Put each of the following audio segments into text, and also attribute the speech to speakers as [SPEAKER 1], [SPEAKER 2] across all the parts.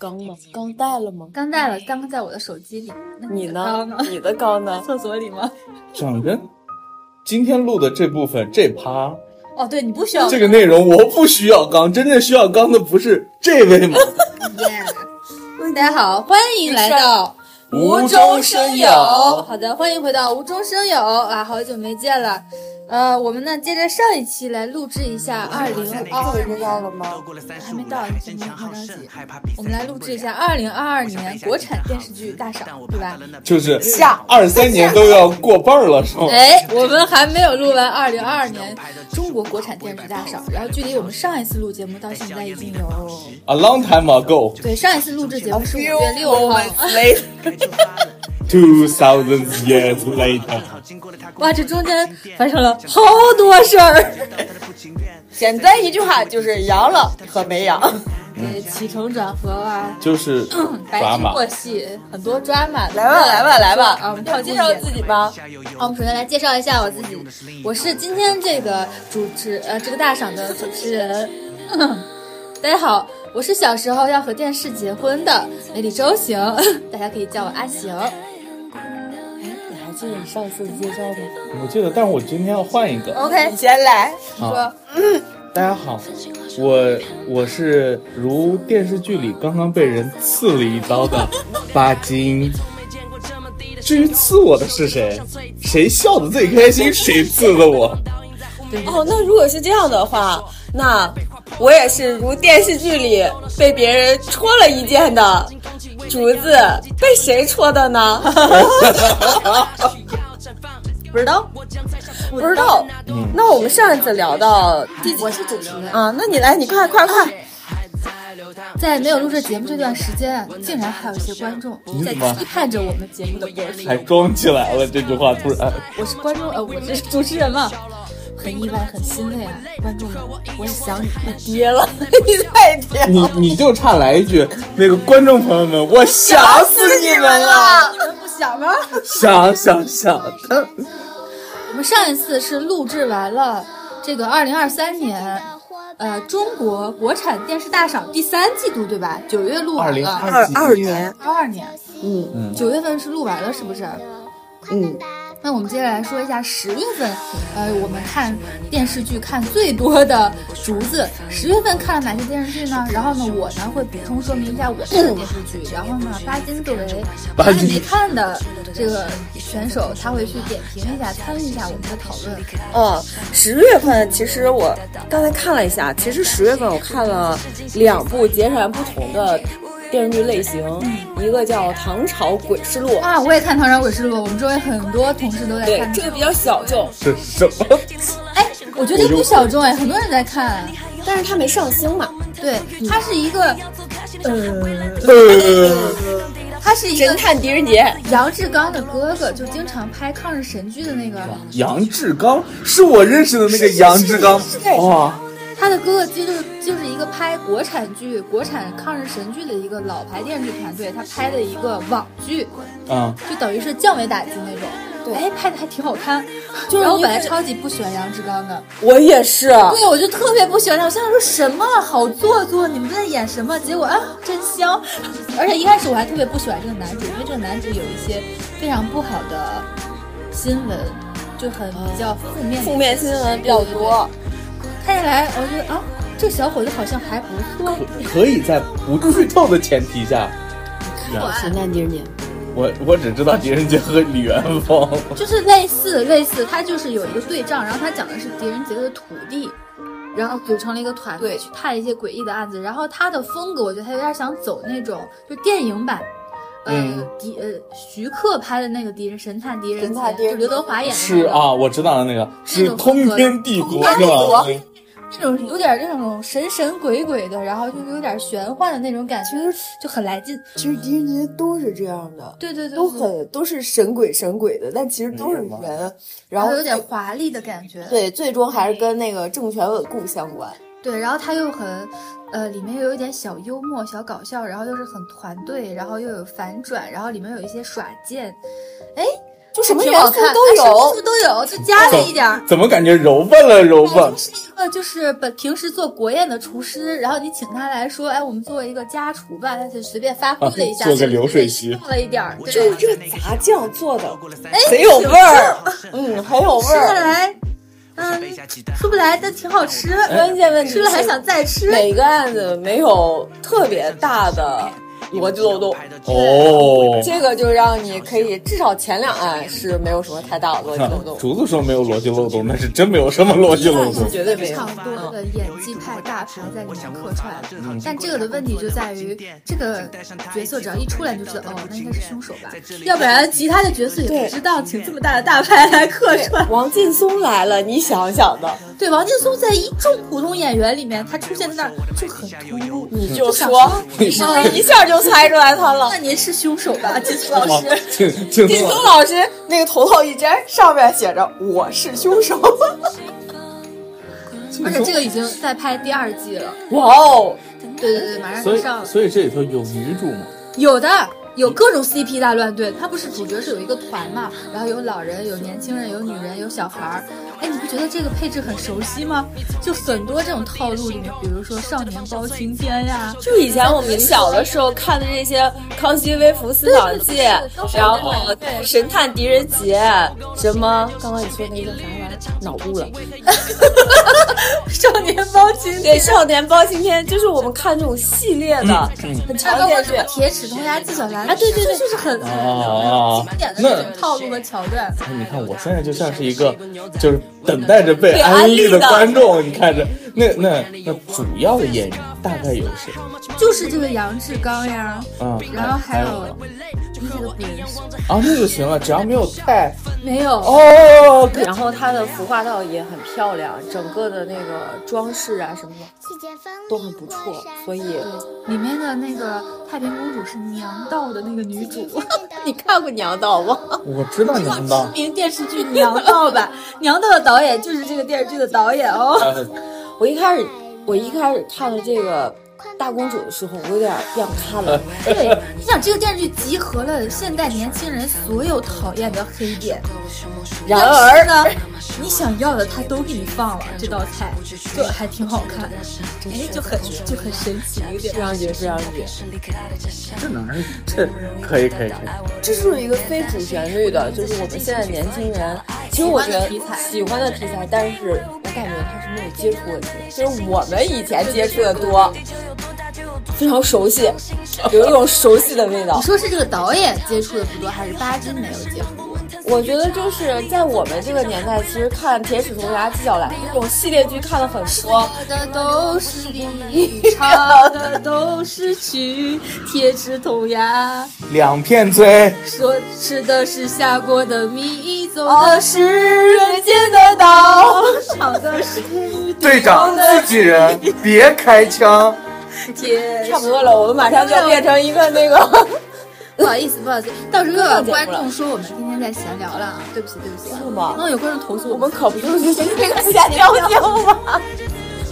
[SPEAKER 1] 刚吗？刚带了吗？
[SPEAKER 2] 刚带了，刚在我的手机里。那
[SPEAKER 1] 你呢？你的刚呢？
[SPEAKER 2] 厕所里吗？
[SPEAKER 3] 讲真，今天录的这部分这趴
[SPEAKER 2] 哦，对，你不需要
[SPEAKER 3] 这个内容我不需要刚，真正需要刚的不是这位吗？
[SPEAKER 2] 大家好，欢迎来到
[SPEAKER 3] 无中生有
[SPEAKER 2] 好的，欢迎回到无中生有啊，好久没见了。呃，我们呢接着上一期来录制一下二零二
[SPEAKER 1] 回这样了吗？
[SPEAKER 2] 还没到，你没没着急。我们来录制一下二零二二年国产电视剧大赏，对吧？
[SPEAKER 3] 就是
[SPEAKER 1] 下
[SPEAKER 3] 二三年都要过半儿了，是吗？
[SPEAKER 2] 哎，我们还没有录完二零二二年中国国产电视剧大赏，然后距离我们上一次录节目到现在已经有
[SPEAKER 3] ，A long time ago,
[SPEAKER 2] 对，上一次录制节目是五月六号。
[SPEAKER 3] two thousand years later，
[SPEAKER 2] 哇，这中间发生了好多事儿，
[SPEAKER 1] 简单一句话就是阳了和没阳。
[SPEAKER 2] 对，起承转合啊，
[SPEAKER 3] 就是
[SPEAKER 2] 白
[SPEAKER 3] 抓马。
[SPEAKER 2] 驹过隙，很多 drama。
[SPEAKER 1] 来吧，来吧，来吧！
[SPEAKER 2] 啊，我们靠近
[SPEAKER 1] 介绍。自己吧。
[SPEAKER 2] 好，我们首先来介绍一下我自己，我是今天这个主持呃这个大赏的主持人。大家好，我是小时候要和电视结婚的美丽周行，大家可以叫我阿行。
[SPEAKER 1] 记得你上次介绍的
[SPEAKER 3] 我记得，但是我今天要换一个。
[SPEAKER 2] OK，
[SPEAKER 1] 你先来。
[SPEAKER 3] 好
[SPEAKER 2] 说
[SPEAKER 3] 大家好，我我是如电视剧里刚刚被人刺了一刀的巴金。至于刺我的是谁，谁笑的最开心，谁刺的我。
[SPEAKER 1] 哦，那如果是这样的话，那我也是如电视剧里被别人戳了一剑的竹子，被谁戳的呢？不知道，不知道。那我们上一次聊到第几
[SPEAKER 2] 我是主持人，
[SPEAKER 1] 啊？那你来，你快快快！
[SPEAKER 2] 在没有录制节目这段时间，竟然还有一些观众在期盼着我们节目的播出。
[SPEAKER 3] 还装起来了，这句话突然。
[SPEAKER 2] 我是观众，呃，我是主持人嘛，很意外，很欣慰啊，观众们，我也想你们。
[SPEAKER 1] 跌了，你太跌了。
[SPEAKER 3] 你你就差来一句，那个观众朋友们，我想死你们了，
[SPEAKER 2] 你们不想吗？
[SPEAKER 3] 想想想的。
[SPEAKER 2] 我们上一次是录制完了这个二零二三年，呃，中国国产电视大赏第三季度，对吧？九月录
[SPEAKER 3] 二零
[SPEAKER 2] 完了，
[SPEAKER 3] 二
[SPEAKER 1] 二年，
[SPEAKER 2] 二二年，
[SPEAKER 1] 嗯
[SPEAKER 3] 嗯
[SPEAKER 2] 九月份是录完了，是不是？
[SPEAKER 1] 嗯，
[SPEAKER 2] 那我们接下来说一下十月份，呃，我们看电视剧看最多的竹子，十月份看了哪些电视剧呢？然后呢，我呢会补充说明一下我看的电视剧，然后呢，巴金作为
[SPEAKER 3] 巴金
[SPEAKER 2] 没看的这个选手，他会去点评一下，参与一下我们的讨论。
[SPEAKER 1] 哦，十月份其实我刚才看了一下，其实十月份我看了两部截然不同的电视剧类型，一个叫《唐朝诡事录》，
[SPEAKER 2] 啊，我也看《唐朝诡事录》，我们周围很多同事都在看，。
[SPEAKER 1] 对这个比较小众，
[SPEAKER 3] 这是什么？
[SPEAKER 2] 哎，我觉得这不小众哎，很多人在看。
[SPEAKER 1] 但是它没上星嘛。
[SPEAKER 2] 对，它是一个，
[SPEAKER 3] 呃，
[SPEAKER 2] 它是一个
[SPEAKER 1] 神探狄仁杰，
[SPEAKER 2] 杨志刚的哥哥，就经常拍抗日神剧的那个。
[SPEAKER 3] 杨志刚是我认识的那个杨志刚哇，
[SPEAKER 2] 他的哥哥就是就是一个拍国产剧、国产抗日神剧的一个老牌电视剧团队，他拍的一个网剧，
[SPEAKER 3] 啊，
[SPEAKER 2] 就等于是降维打击那种。
[SPEAKER 1] 对
[SPEAKER 2] 哎，拍的还挺好看。
[SPEAKER 1] 就是
[SPEAKER 2] 我本来超级不喜欢杨志刚的，
[SPEAKER 1] 我也是。
[SPEAKER 2] 对，我就特别不喜欢他。我现在说什么好做作，你们在演什么？结果啊，真香！而且一开始我还特别不喜欢这个男主，因为这个男主有一些非常不好的新闻，就很比较负面的
[SPEAKER 1] 负面新闻比较多，
[SPEAKER 2] 看下来，我觉得啊，这个小伙子好像还不错。
[SPEAKER 3] 可以在不剧透的前提下，
[SPEAKER 1] 神探狄仁杰，
[SPEAKER 3] 我我只知道狄仁杰和李元芳，
[SPEAKER 2] 就是类似类似，他就是有一个对仗，然后他讲的是狄仁杰的徒弟，然后组成了一个团队去探一些诡异的案子。然后他的风格，我觉得他有点想走那种就电影版，呃，
[SPEAKER 3] 嗯
[SPEAKER 2] 狄呃徐克拍的那个狄仁神探狄仁杰
[SPEAKER 1] 神探狄，仁杰
[SPEAKER 2] 就刘德华演的那个
[SPEAKER 3] 是啊，我知道了那个是通天帝国是
[SPEAKER 2] 通天帝国
[SPEAKER 3] 吧？嗯
[SPEAKER 2] 那种有点那种神神鬼鬼的，然后就是有点玄幻的那种感觉，就很来劲。
[SPEAKER 1] 其实狄仁杰都是这样的，
[SPEAKER 2] 对对对，
[SPEAKER 1] 都很都是神鬼神鬼的，但其实都是人，然后
[SPEAKER 2] 然后有点华丽的感觉。
[SPEAKER 1] 对，最终还是跟那个政权稳固相关。
[SPEAKER 2] 对，然后他又很，呃，里面又有一点小幽默、小搞笑，然后又是很团队，然后又有反转，然后里面有一些耍剑，哎，
[SPEAKER 1] 就什么元素都有
[SPEAKER 2] 元。素都有，就加了一点儿。
[SPEAKER 3] 怎么感觉柔笨了柔笨？
[SPEAKER 2] 是一个就是本平时做国宴的厨师，然后你请他来说，哎，我们做一个家厨吧，他就随便发挥了一下，
[SPEAKER 3] 啊做个流水席
[SPEAKER 2] 弄了一点儿，
[SPEAKER 1] 就
[SPEAKER 2] 是，
[SPEAKER 1] 这杂酱做的
[SPEAKER 2] 哎，
[SPEAKER 1] 贼有味儿，嗯，很有味儿。
[SPEAKER 2] 来，嗯，出不来，但挺好吃。
[SPEAKER 1] 关键问题
[SPEAKER 2] 吃了还想再吃。
[SPEAKER 1] 每个案子没有特别大的逻辑漏洞，
[SPEAKER 3] 哦，
[SPEAKER 1] 这个就让你可以至少前两案是没有什么太大的逻辑漏洞。
[SPEAKER 3] 竹子说没有逻辑漏洞，那是真没有什么逻辑漏洞。
[SPEAKER 1] 绝对没有
[SPEAKER 2] 非常多的演技派大牌在里面客串，但这个的问题就在于，这个角色只要一出来，你就知道哦，那应该是凶手吧，要不然其他的角色也不知道请这么大的大牌来客串。
[SPEAKER 1] 王劲松来了，你想想的，
[SPEAKER 2] 对，王劲松在一众普通演员里面，他出现在那儿就很突兀，
[SPEAKER 1] 你就说，你是一下就猜出来他了
[SPEAKER 2] 那？您是凶手吧，金松老师？
[SPEAKER 1] 金
[SPEAKER 3] 松
[SPEAKER 1] 松老师那个头套一摘，上面写着“我是凶手
[SPEAKER 2] 而且这个已经在拍第二季了。”。
[SPEAKER 1] 哇哦，
[SPEAKER 2] 对对对，马上
[SPEAKER 3] 所以
[SPEAKER 2] 就上。
[SPEAKER 3] 所以这里头有女主吗？
[SPEAKER 2] 有的有各种 CP 大乱炖，它不是主角是有一个团嘛，然后有老人、有年轻人、有女人、有小孩儿。哎，你不觉得这个配置很熟悉吗？就很多这种套路里面，比如说《少年包青天》呀，
[SPEAKER 1] 就以前我们小的时候看的这些《康熙微服私访记》，然后《神探狄仁杰》，什么刚刚你说那个啥来着？脑雾了。
[SPEAKER 2] 《少年包青天
[SPEAKER 1] 对，《少年包青天》就是我们》，看这种系列的，很常见剧
[SPEAKER 2] 什么。铁齿铜牙纪晓岚
[SPEAKER 1] 啊对对对
[SPEAKER 2] 就是很
[SPEAKER 3] 啊
[SPEAKER 2] 经典的
[SPEAKER 3] 那
[SPEAKER 2] 那种套路和桥段。
[SPEAKER 3] 哎你看我现在就像是一个就是等待着被
[SPEAKER 1] 被
[SPEAKER 3] 安利的观众，你看着那那那主要的演员大概有谁
[SPEAKER 2] 就是这个杨志刚呀，
[SPEAKER 3] 嗯？
[SPEAKER 2] 然后还
[SPEAKER 3] 还
[SPEAKER 2] 有
[SPEAKER 3] 啊，那就行了，只要没有太
[SPEAKER 2] 没有
[SPEAKER 3] 哦，
[SPEAKER 1] 然后它的服化道也很漂亮，整个的那个装饰啊什么的都很不错，所以
[SPEAKER 2] 里面的那个太平公主是娘道的那个女主，
[SPEAKER 1] 你看过《娘道》吗？
[SPEAKER 3] 我知道娘道
[SPEAKER 2] 知。名电视剧《娘道》吧，《娘道》的导演就是这个电视剧的导演哦。
[SPEAKER 3] 呃
[SPEAKER 1] 我一开始我一开始看了这个大公主的时候，我有点不想看了。
[SPEAKER 2] 对，你想这个电视剧集合了现代年轻人所有讨厌的黑点，
[SPEAKER 1] 然而
[SPEAKER 2] 呢，你想要的他都给你放了，这道菜就还挺好看，哎，就很就很神奇点
[SPEAKER 1] 非。常绝，非常绝。
[SPEAKER 3] 这哪儿？这可以可以可以。
[SPEAKER 1] 这是一个非主旋律的，就是我们现在年轻人，其实我觉得
[SPEAKER 2] 喜欢的题材
[SPEAKER 1] 喜欢的题材，但是我感觉他是没有接触过的，就是我们以前接触的多，非常熟悉，有一种熟悉的味道
[SPEAKER 2] 你。说是这个导演接触的不多，还是巴金没有接触过？
[SPEAKER 1] 我觉得就是在我们这个年代，其实看《铁齿铜牙纪晓岚》这种系列剧看了很多。
[SPEAKER 2] 唱的都是你，唱的都是曲，铁齿铜牙。
[SPEAKER 3] 两片嘴，
[SPEAKER 2] 说吃的是下锅的米，走
[SPEAKER 1] 哦
[SPEAKER 2] 的是人间的道，唱的是
[SPEAKER 3] 队长自己人，别开枪。
[SPEAKER 2] 铁。
[SPEAKER 1] 差不多了，我们马上就要变成一个那个。
[SPEAKER 2] 不好意思，不好意思，到时候观众说我们天天在闲聊了啊，对不起，对不起啊。
[SPEAKER 1] 是吗
[SPEAKER 2] 那，有观众投诉
[SPEAKER 1] 我们可不就是这个闲聊节目吗？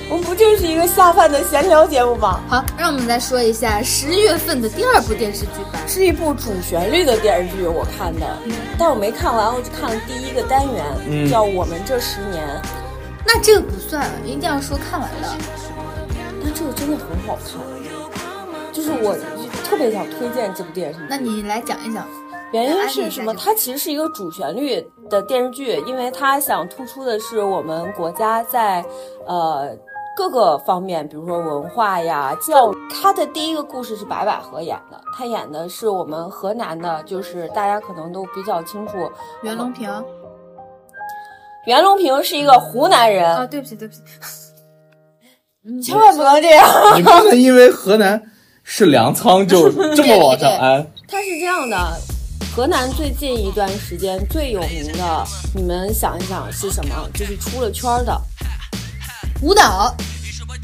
[SPEAKER 1] 我们不就是一个下饭的闲聊节目吗？
[SPEAKER 2] 好，让我们来说一下十月份的第二部电视剧吧。
[SPEAKER 1] 是一部主旋律的电视剧，我看的，但我没看完，我就看了第一个单元，
[SPEAKER 3] 嗯
[SPEAKER 1] 叫《我们这十年》。
[SPEAKER 2] 那这个不算，一定要说看完了。
[SPEAKER 1] 但这个真的很好看，就是我特别想推荐这部电视剧。
[SPEAKER 2] 那你来讲一讲。
[SPEAKER 1] 原因是什么？它其实是一个主旋律的电视剧，因为它想突出的是我们国家在呃各个方面，比如说文化呀、教育。它的第一个故事是白百合演的，她演的是我们河南的，就是大家可能都比较清楚，
[SPEAKER 2] 袁隆平
[SPEAKER 1] 袁隆平是一个湖南人，
[SPEAKER 2] 啊，对不起，对不起，
[SPEAKER 1] 千万不能这样。
[SPEAKER 3] 你不能因为河南是粮仓就 这么往上安。
[SPEAKER 1] 它是这样的，河南最近一段时间最有名的，你们想一想是什么？就是出了圈的。
[SPEAKER 2] 舞蹈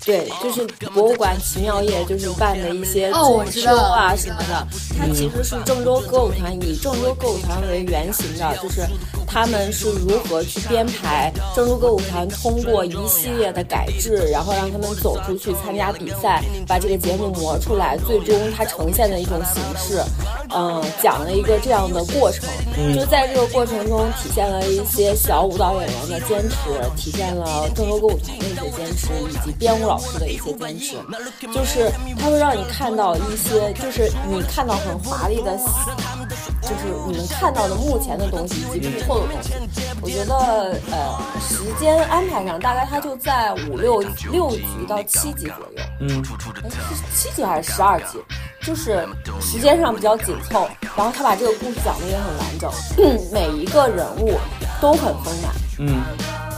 [SPEAKER 1] 对，就是博物馆奇妙夜，就是办的一些
[SPEAKER 2] 哦我
[SPEAKER 1] 主修
[SPEAKER 2] 知道
[SPEAKER 1] 啊什么的。它其实是郑州歌舞团以郑州歌舞团为原型的，就是他们是如何去编排郑州歌舞团，通过一系列的改制，然后让他们走出去参加比赛，把这个节目磨出来，最终它呈现的一种形式。嗯，讲了一个这样的过程，就在这个过程中体现了一些小舞蹈演员的坚持，体现了郑州歌舞团的一些坚持，以及编舞老师的一些坚持，就是他会让你看到一些，就是你看到很华丽的。就是你们看到的目前的东西以及幕后的东西，我觉得呃时间安排上大概它就在五六六集到七集左右，
[SPEAKER 3] 嗯，
[SPEAKER 1] 是七集还是十二集？就是时间上比较紧凑，然后他把这个故事讲的也很完整，每一个人物都很丰满，
[SPEAKER 3] 嗯，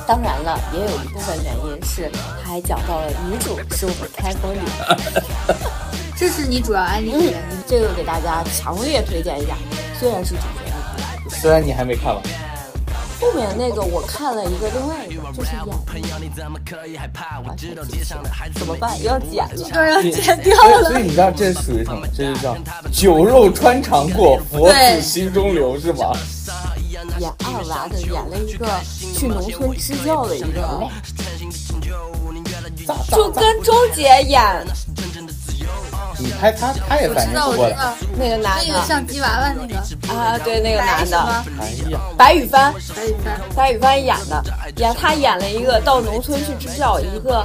[SPEAKER 1] 当然了，也有一部分原因是他还讲到了女主是我们开封女，
[SPEAKER 2] 这是你主要安利的原因，
[SPEAKER 1] 这个给大家强烈推荐一下。虽然是主角，
[SPEAKER 3] 虽然你还没看完，
[SPEAKER 1] 后面那个我看了一个另外一个，就是演的怎么办？要剪了，
[SPEAKER 2] 要剪掉了。
[SPEAKER 3] 所以你知道这属于什么？这就叫酒肉穿肠过，佛子心中留，是吗？
[SPEAKER 1] 演二娃的，演了一个去农村支教的一个，就跟周姐演。
[SPEAKER 3] 你拍他，他也反应过来。
[SPEAKER 1] 那个男
[SPEAKER 2] 的，那个像吉娃娃那个
[SPEAKER 1] 啊，对，那个男的。
[SPEAKER 3] 哎呀，
[SPEAKER 1] 白羽帆，
[SPEAKER 2] 白羽帆，
[SPEAKER 1] 白羽帆演的，演他演了一个到农村去支教，一个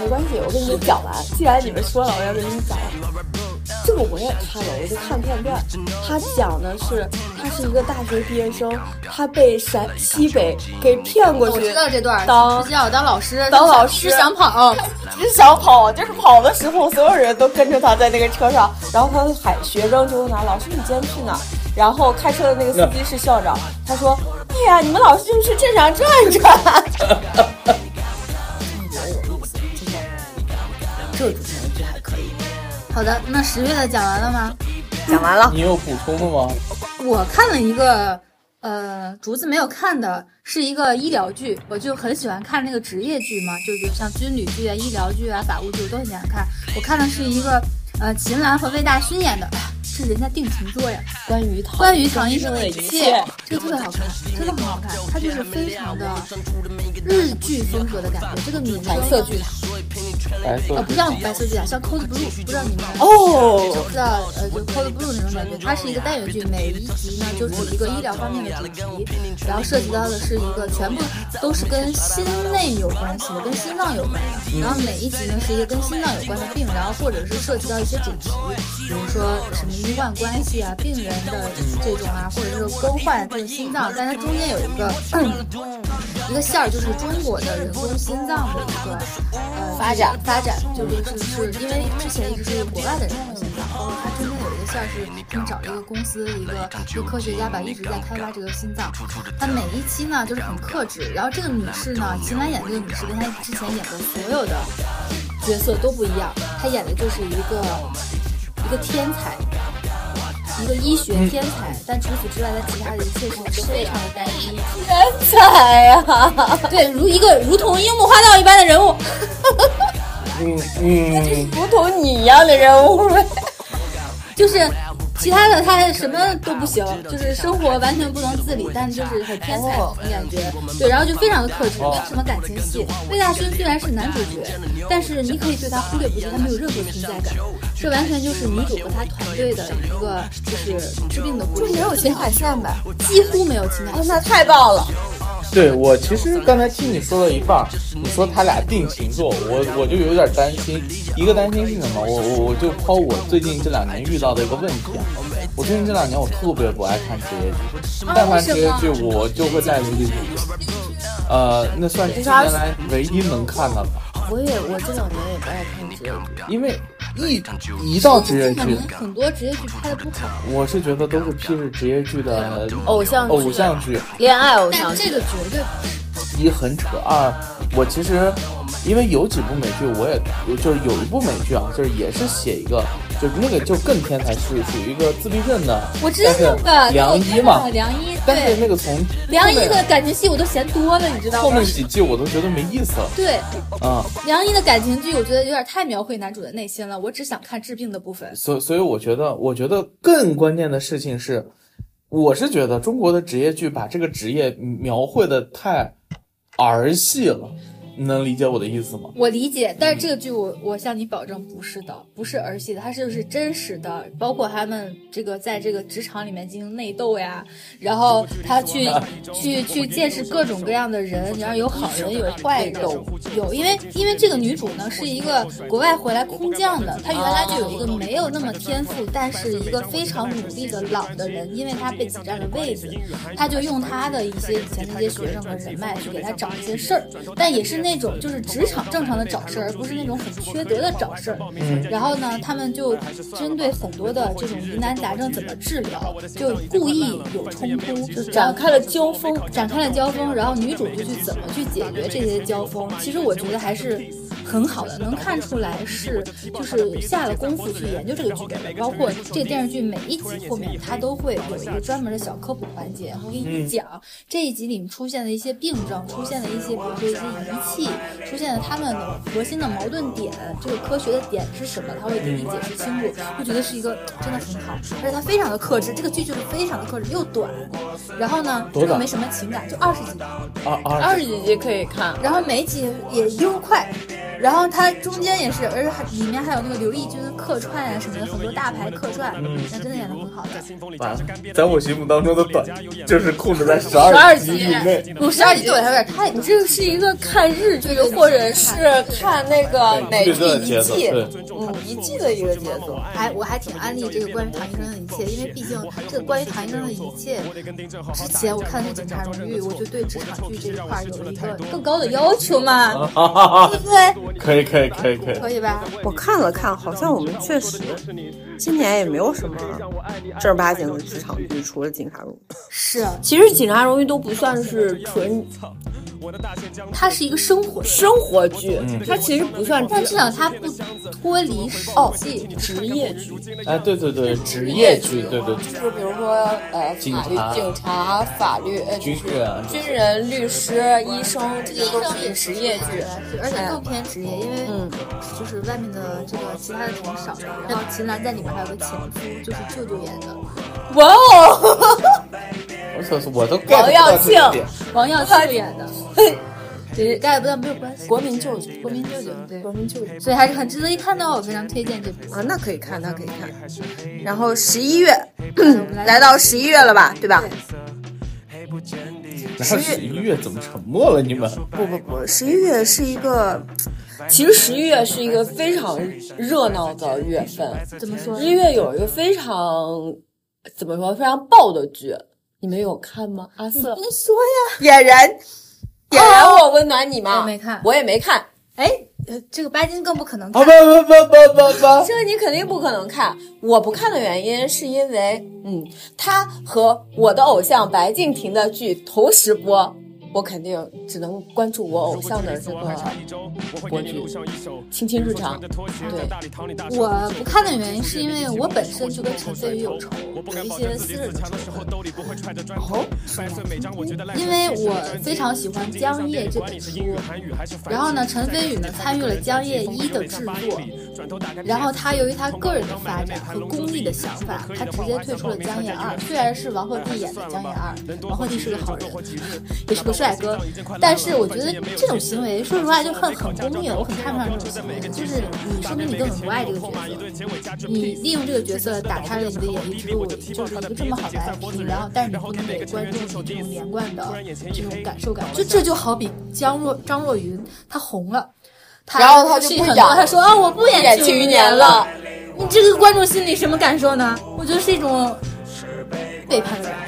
[SPEAKER 1] 没关系，我给你们讲完。既然你们说了，我要给你们讲完。这个我也看了，我就看片段。他讲的是，他是一个大学毕业生，他被陕西北给骗过去。我
[SPEAKER 2] 知道这段，
[SPEAKER 1] 当
[SPEAKER 2] 学校当老师，
[SPEAKER 1] 当老师
[SPEAKER 2] 想跑，
[SPEAKER 1] 只想跑，就是跑的时候，所有人都跟着他在那个车上。然后他海学生就问他：“老师，你今天去哪？”然后开车的那个司机是校长，他说：“哎呀，你们老师就是去镇上转转。”哈哈哈哈这主持人剧还可以。
[SPEAKER 2] 好的，那十月的讲完了吗？
[SPEAKER 1] 讲完了。
[SPEAKER 3] 你有补充的吗？
[SPEAKER 2] 我看了一个，呃，竹子没有看的，是一个医疗剧。我就很喜欢看那个职业剧嘛，就是像军旅剧啊、医疗剧啊、法务剧，我都很喜欢看。我看的是一个，呃，秦岚和魏大勋演的。是人家定情作呀，
[SPEAKER 1] 关于
[SPEAKER 2] 关于唐医
[SPEAKER 1] 生
[SPEAKER 2] 的一切，这个特别好看，真的很好看，它就是非常的日剧风格的感觉。这个女
[SPEAKER 1] 白色剧
[SPEAKER 3] 塔，白色呃
[SPEAKER 2] 不像白色剧塔，像 Code Blue，不知道你们
[SPEAKER 1] 哦，
[SPEAKER 2] 不知道呃就 Code Blue 那种感觉。它是一个单元剧，每一集呢就是一个医疗方面的主题，然后涉及到的是一个全部都是跟心内有关系的，跟心脏有关的。然后每一集呢是一个跟心脏有关的病，然后或者是涉及到一些主题，比如说什么。医患关系啊，病人的这种啊，或者是更换这个心脏，但它中间有一个一个线儿，就是中国的人工心脏的一个呃
[SPEAKER 1] 发展
[SPEAKER 2] 发展，就是是是因为之前一直是国外的人工心脏，包括它中间有一个线儿是他们找了一个公司，一个一个科学家吧，一直在开发这个心脏。它每一期呢就是很克制，然后这个女士呢，秦岚演这个女士跟她之前演的所有的角色都不一样，她演的就是一个一个天才。一个医学天才，但除此之外，他其他的一切事情都非常的单一。
[SPEAKER 1] 天才呀，
[SPEAKER 2] 对，如一个如同樱木花道一般的人物。
[SPEAKER 3] 嗯嗯，
[SPEAKER 1] 如同你一样的人物呗，
[SPEAKER 2] 就是。其他的他什么都不行，就是生活完全不能自理，但就是很天才的感觉。对，然后就非常的克制，没有什么感情戏。魏大勋虽然是男主角，但是你可以对他忽略不计，他没有任何存在感。这完全就是女主和他团队的一个就是治病的故事，就
[SPEAKER 1] 没有情感线呗，
[SPEAKER 2] 几乎没有情感线。
[SPEAKER 1] 那太棒了。
[SPEAKER 3] 对我其实刚才听你说了一半，你说他俩定情作，我我就有点担心。一个担心是什么？我我我就抛我最近这两年遇到的一个问题啊。我最近这两年我特别不爱看职业剧，但凡职业剧我就会带离离呃，那算是近年来唯一能看的吧。
[SPEAKER 1] 我也我这两年也不爱看职业剧，
[SPEAKER 3] 因为一一到职业剧，
[SPEAKER 2] 很多职业剧拍的不好。
[SPEAKER 3] 我是觉得都是批是职业剧的
[SPEAKER 1] 偶像
[SPEAKER 3] 偶像剧，
[SPEAKER 1] 恋爱偶像
[SPEAKER 2] 剧。这个绝对
[SPEAKER 3] 一很扯，二我其实因为有几部美剧，我也就是有一部美剧啊，就是也是写一个。就是那个就更天才，是属于一个自闭症的。
[SPEAKER 2] 我知道那个
[SPEAKER 3] 梁一嘛，
[SPEAKER 2] 梁一。
[SPEAKER 3] 但是那个从
[SPEAKER 2] 梁一的感情戏我都嫌多了，你知道吗？
[SPEAKER 3] 后面几季我都觉得没意思了。
[SPEAKER 2] 对，
[SPEAKER 3] 啊，
[SPEAKER 2] 梁一的感情剧我觉得有点太描绘男主的内心了，我我只想看治病的部分。
[SPEAKER 3] 所所以我觉得，我觉得更关键的事情是，我是觉得中国的职业剧把这个职业描绘的太儿戏了。你能理解我的意思吗？
[SPEAKER 2] 我理解，但是这个剧我我向你保证不是的，不是儿戏的，它就是真实的，包括他们这个在这个职场里面进行内斗呀，然后他去去去见识各种各样的人，然后有好人有坏人，有因为因为这个女主呢是一个国外回来空降的，她原来就有一个没有那么天赋，但是一个非常努力的老的人，因为她被挤占了位子，她就用她的一些以前那些学生和人脉去给她找一些事儿，但也是那种就是职场正常的找事儿，而不是那种很缺德的找事儿。然后呢，他们就针对很多的这种疑难杂症怎么治疗，就故意有冲突，就
[SPEAKER 1] 展开了交锋。
[SPEAKER 2] 展开了交锋，然后女主就去怎么去解决这些交锋。其实我觉得还是很好的，能看出来是就是下了功夫去研究这个剧本的。包括这个电视剧每一集后面，它都会有一个专门的小科普环节，会给你讲这一集里面出现的一些病症，出现的一些比如说一些仪器，出现了他们的核心的矛盾点，这个科学的点是什么，他会给你解释清楚。我觉得是一个真的很好，而且它非常的克制，这个剧就是非常的克制，又短，然后呢又没什么情感，就二十几集，
[SPEAKER 3] 二二
[SPEAKER 1] 二十几集可以看。
[SPEAKER 2] 然后每集也优快，然后它中间也是，而且还里面还有那个刘奕君客串呀什么的，很多大牌客串，那真的演的很好的。
[SPEAKER 3] 完了，在我心目当中的短就是控制在十
[SPEAKER 1] 12
[SPEAKER 3] 二
[SPEAKER 1] 集
[SPEAKER 3] 集以内。
[SPEAKER 2] 我十二集对我来说有点太
[SPEAKER 1] 你这个是一个看日剧，或者是看那个美剧一季，嗯，一季的一个节奏。
[SPEAKER 2] 还我还挺安利这个关于唐医生的一切，因为毕竟这个关于唐医生的一切，之前我看的是《警察荣誉》，我就对职场剧这一块有了一个更高的要求嘛，对不对？
[SPEAKER 3] 可以可以可以可以。
[SPEAKER 2] 可以吧？
[SPEAKER 1] 我看了看，好像我们确实今年也没有什么正儿八经的职场剧，除了《警察荣誉》。
[SPEAKER 2] 是，
[SPEAKER 1] 其实《警察荣誉》都不算是纯
[SPEAKER 2] 它是一个生活，
[SPEAKER 1] 生活剧，它其实不算，
[SPEAKER 2] 但至少它不脱离实
[SPEAKER 1] 哦
[SPEAKER 2] 际。
[SPEAKER 1] 职业剧。
[SPEAKER 3] 哎，对对对，职业剧，对对对，
[SPEAKER 1] 就是比如说呃，
[SPEAKER 3] 警
[SPEAKER 1] 法律、
[SPEAKER 3] 察
[SPEAKER 1] 警察、法律、呃，
[SPEAKER 3] 军人
[SPEAKER 1] 军人、律师、医生，这些都是职业剧。
[SPEAKER 2] 而且更偏职业，因为
[SPEAKER 1] 嗯
[SPEAKER 2] 就是外面的这个其他的挺少的。然后秦岚在里面还有个前夫，就是舅舅演的
[SPEAKER 1] 哇哦，
[SPEAKER 3] 我操，我都
[SPEAKER 1] 王耀庆。
[SPEAKER 2] 王耀庆演的。对，get 不到没有关系，
[SPEAKER 1] 国民舅舅，
[SPEAKER 2] 国民舅舅，对，
[SPEAKER 1] 国民舅舅
[SPEAKER 2] 所以还是很值得一看的，我非常推荐这部。
[SPEAKER 1] 啊，那可以看，那可以看。然后十一月，
[SPEAKER 2] 来
[SPEAKER 1] 来到十一月了吧，对吧？
[SPEAKER 3] 然后十一月怎么沉默了？你们
[SPEAKER 1] 不不不，十一月是一个，其实十一月是一个非常热闹的月份。
[SPEAKER 2] 怎么说
[SPEAKER 1] 十一月有一个非常怎么说非常爆的剧，你们有看吗？阿瑟
[SPEAKER 2] 你说呀，
[SPEAKER 1] 点燃，点燃我温暖你吗？
[SPEAKER 2] 我没看
[SPEAKER 1] 我也没看。
[SPEAKER 2] 哎，呃这个巴金更不可能
[SPEAKER 3] 啊
[SPEAKER 2] 看
[SPEAKER 3] 不。不不不不不，
[SPEAKER 1] 这个你肯定不可能看。我不看的原因是因为，嗯，他和我的偶像白敬亭的剧同时播，我肯定只能关注我偶像的这个国剧《亲亲日常》。对，
[SPEAKER 2] 我不看的原因是因为我本身就跟陈飞宇有仇，有一些私人的仇恨。
[SPEAKER 1] 哦，
[SPEAKER 2] 因为我非常喜欢《江夜》这本书，然后呢，陈飞宇呢参与了《江夜一》的制作，然后他由于他个人的发展和功利的想法，他直接退出了《江夜二》。虽然是王鹤棣演的《江夜二》，王鹤棣是个好人，也是个帅哥，但是我觉得这种行为，说实话就很很功利了，我很看不上这种行为。就是你说明你根本不爱这个角色，你利用这个角色打开了你的演艺之路，就是一个这么好的 IP，然后但是你不能给观众以这种连贯的这种感受感。就这就好比江若张若昀，他红了。
[SPEAKER 1] 然后他就不演
[SPEAKER 2] 是很多，她说啊，我不演
[SPEAKER 1] 演
[SPEAKER 2] 庆余
[SPEAKER 1] 年
[SPEAKER 2] 了
[SPEAKER 1] 了。
[SPEAKER 2] 你这个观众心里什么感受呢？我觉得是一种背叛的感觉。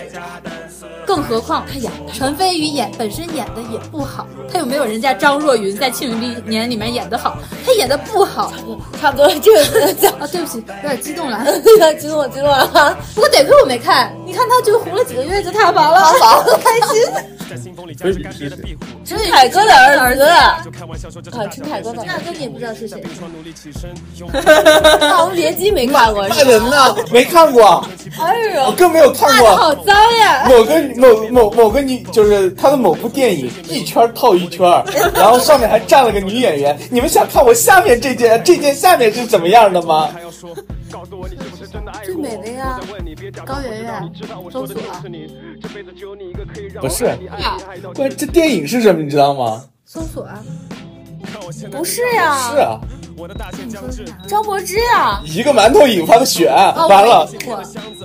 [SPEAKER 2] 更何况他演陈飞宇演本身演的也不好，他有没有人家张若昀在《庆余年》里面演的好？他演的不好
[SPEAKER 1] 差不多 这个讲。
[SPEAKER 2] 啊！对不起，有点激动了。
[SPEAKER 1] 激动了，激动了！
[SPEAKER 2] 不过得亏我没看，你看他就红了几个月就塌房了，
[SPEAKER 1] 好开心。
[SPEAKER 2] 陈
[SPEAKER 1] 凯哥的儿子啊，陈凯歌的。
[SPEAKER 2] 那哥你也不知道是谁，
[SPEAKER 1] 那我们联机没看过
[SPEAKER 3] 骂？人呢？没看过，
[SPEAKER 1] 哎呦，
[SPEAKER 3] 我更没有看过。
[SPEAKER 2] 好脏呀！
[SPEAKER 3] 某个某某某个女，就是她的某部电影，一圈套一圈，然后上面还站了个女演员。你们想看我下面这件，这件下面是怎么样的吗？
[SPEAKER 1] 最美的呀，
[SPEAKER 2] 高圆圆，搜索啊，
[SPEAKER 3] 不是，关这电影是什么，你知道吗？
[SPEAKER 2] 搜索啊，
[SPEAKER 1] 不是呀，
[SPEAKER 3] 是啊，
[SPEAKER 1] 张柏芝呀，
[SPEAKER 3] 一个馒头引发的血案，
[SPEAKER 2] 哦
[SPEAKER 3] 完了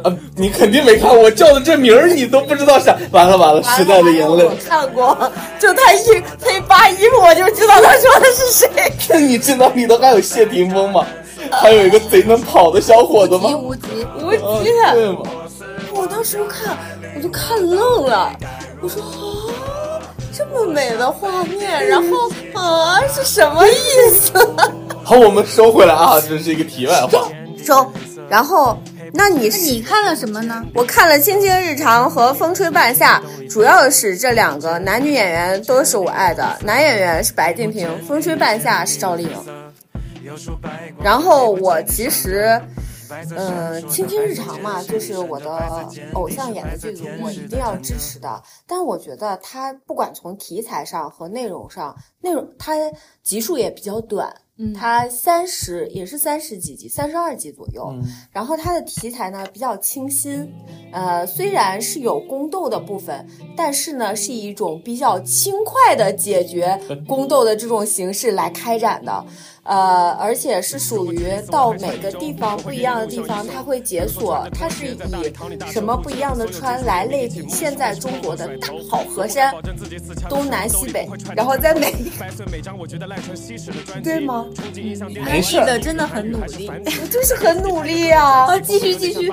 [SPEAKER 3] 啊！你肯定没看，我叫的这名儿你都不知道啥，完了完了，时代的眼泪
[SPEAKER 1] 我。看过，就他一他一扒衣服，我就知道他说的是谁。
[SPEAKER 3] 那 你知道里头还有谢霆锋吗？还有一个贼能跑的小伙子吗？
[SPEAKER 2] 一无极，
[SPEAKER 1] 无
[SPEAKER 3] 啊
[SPEAKER 1] 极，
[SPEAKER 3] 对吗？
[SPEAKER 1] 我当时看我就看愣了，我说啊，这么美的画面，然后啊是什么意思？
[SPEAKER 3] 好，我们收回来啊，这是一个题外话。
[SPEAKER 1] 收，然后那你
[SPEAKER 2] 你看了什么呢？
[SPEAKER 1] 我看了《卿卿日常》和《风吹半夏》，主要是这两个男女演员都是我爱的，男演员是白敬亭，《风吹半夏》是赵丽颖。然后我其实，呃，《青青日常》嘛，就是我的偶像演的剧组，我一定要支持的。但我觉得它不管从题材上和内容上，内容它集数也比较短，
[SPEAKER 2] 嗯
[SPEAKER 1] 它三十也是三十几集，三十二集左右。
[SPEAKER 3] 嗯
[SPEAKER 1] 然后它的题材呢比较清新，呃，虽然是有宫斗的部分，但是呢是以一种比较轻快的解决宫斗的这种形式来开展的，呃，而且是属于到每个地方不一样的地方，它会解锁，它是以什么不一样的川来类比现在中国的大好河山，东南西北，然后在每一个对吗？
[SPEAKER 3] 没事
[SPEAKER 2] 你的真的很努力。
[SPEAKER 1] 就是很努力呀、
[SPEAKER 2] 啊，继续继续，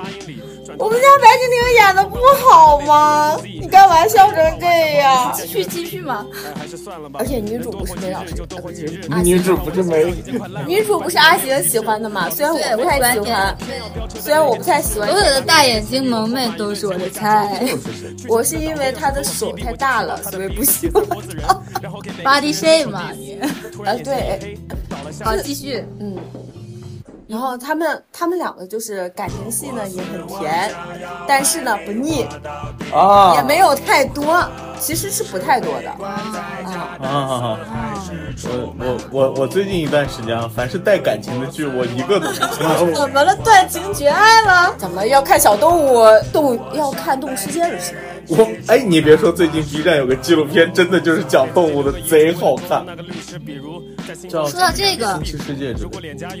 [SPEAKER 1] 我们家白敬亭演的不好吗？你干嘛笑成这样？
[SPEAKER 2] 继续继续嘛。
[SPEAKER 1] 而且女主不是梅老师，
[SPEAKER 3] 女，主不是没，
[SPEAKER 1] 女主不是阿行喜欢的嘛？虽然我，不太
[SPEAKER 2] 喜欢。
[SPEAKER 1] 虽然我不太喜欢
[SPEAKER 2] 所，有的大眼睛萌妹都是我的菜。
[SPEAKER 1] 我是因为她的手太大了，所以不喜欢她。
[SPEAKER 2] Body shape 嘛，你。
[SPEAKER 1] 啊，对，
[SPEAKER 2] 好，继续。
[SPEAKER 1] 嗯。然后他们他们两个就是感情戏呢也很甜，但是呢不腻，
[SPEAKER 3] 啊，
[SPEAKER 1] 也没有太多，其实是不太多的啊。
[SPEAKER 3] 啊，我我我我最近一段时间啊，凡是带感情的剧，我一个都没看。
[SPEAKER 2] 怎么了？断情绝爱了？
[SPEAKER 1] 怎么要看小动物？动物要看动物世界了是吗？
[SPEAKER 3] 我哎，你别说，最近 B 站有个纪录片，真的就是讲动物的，贼好看。叫
[SPEAKER 2] 说到这个。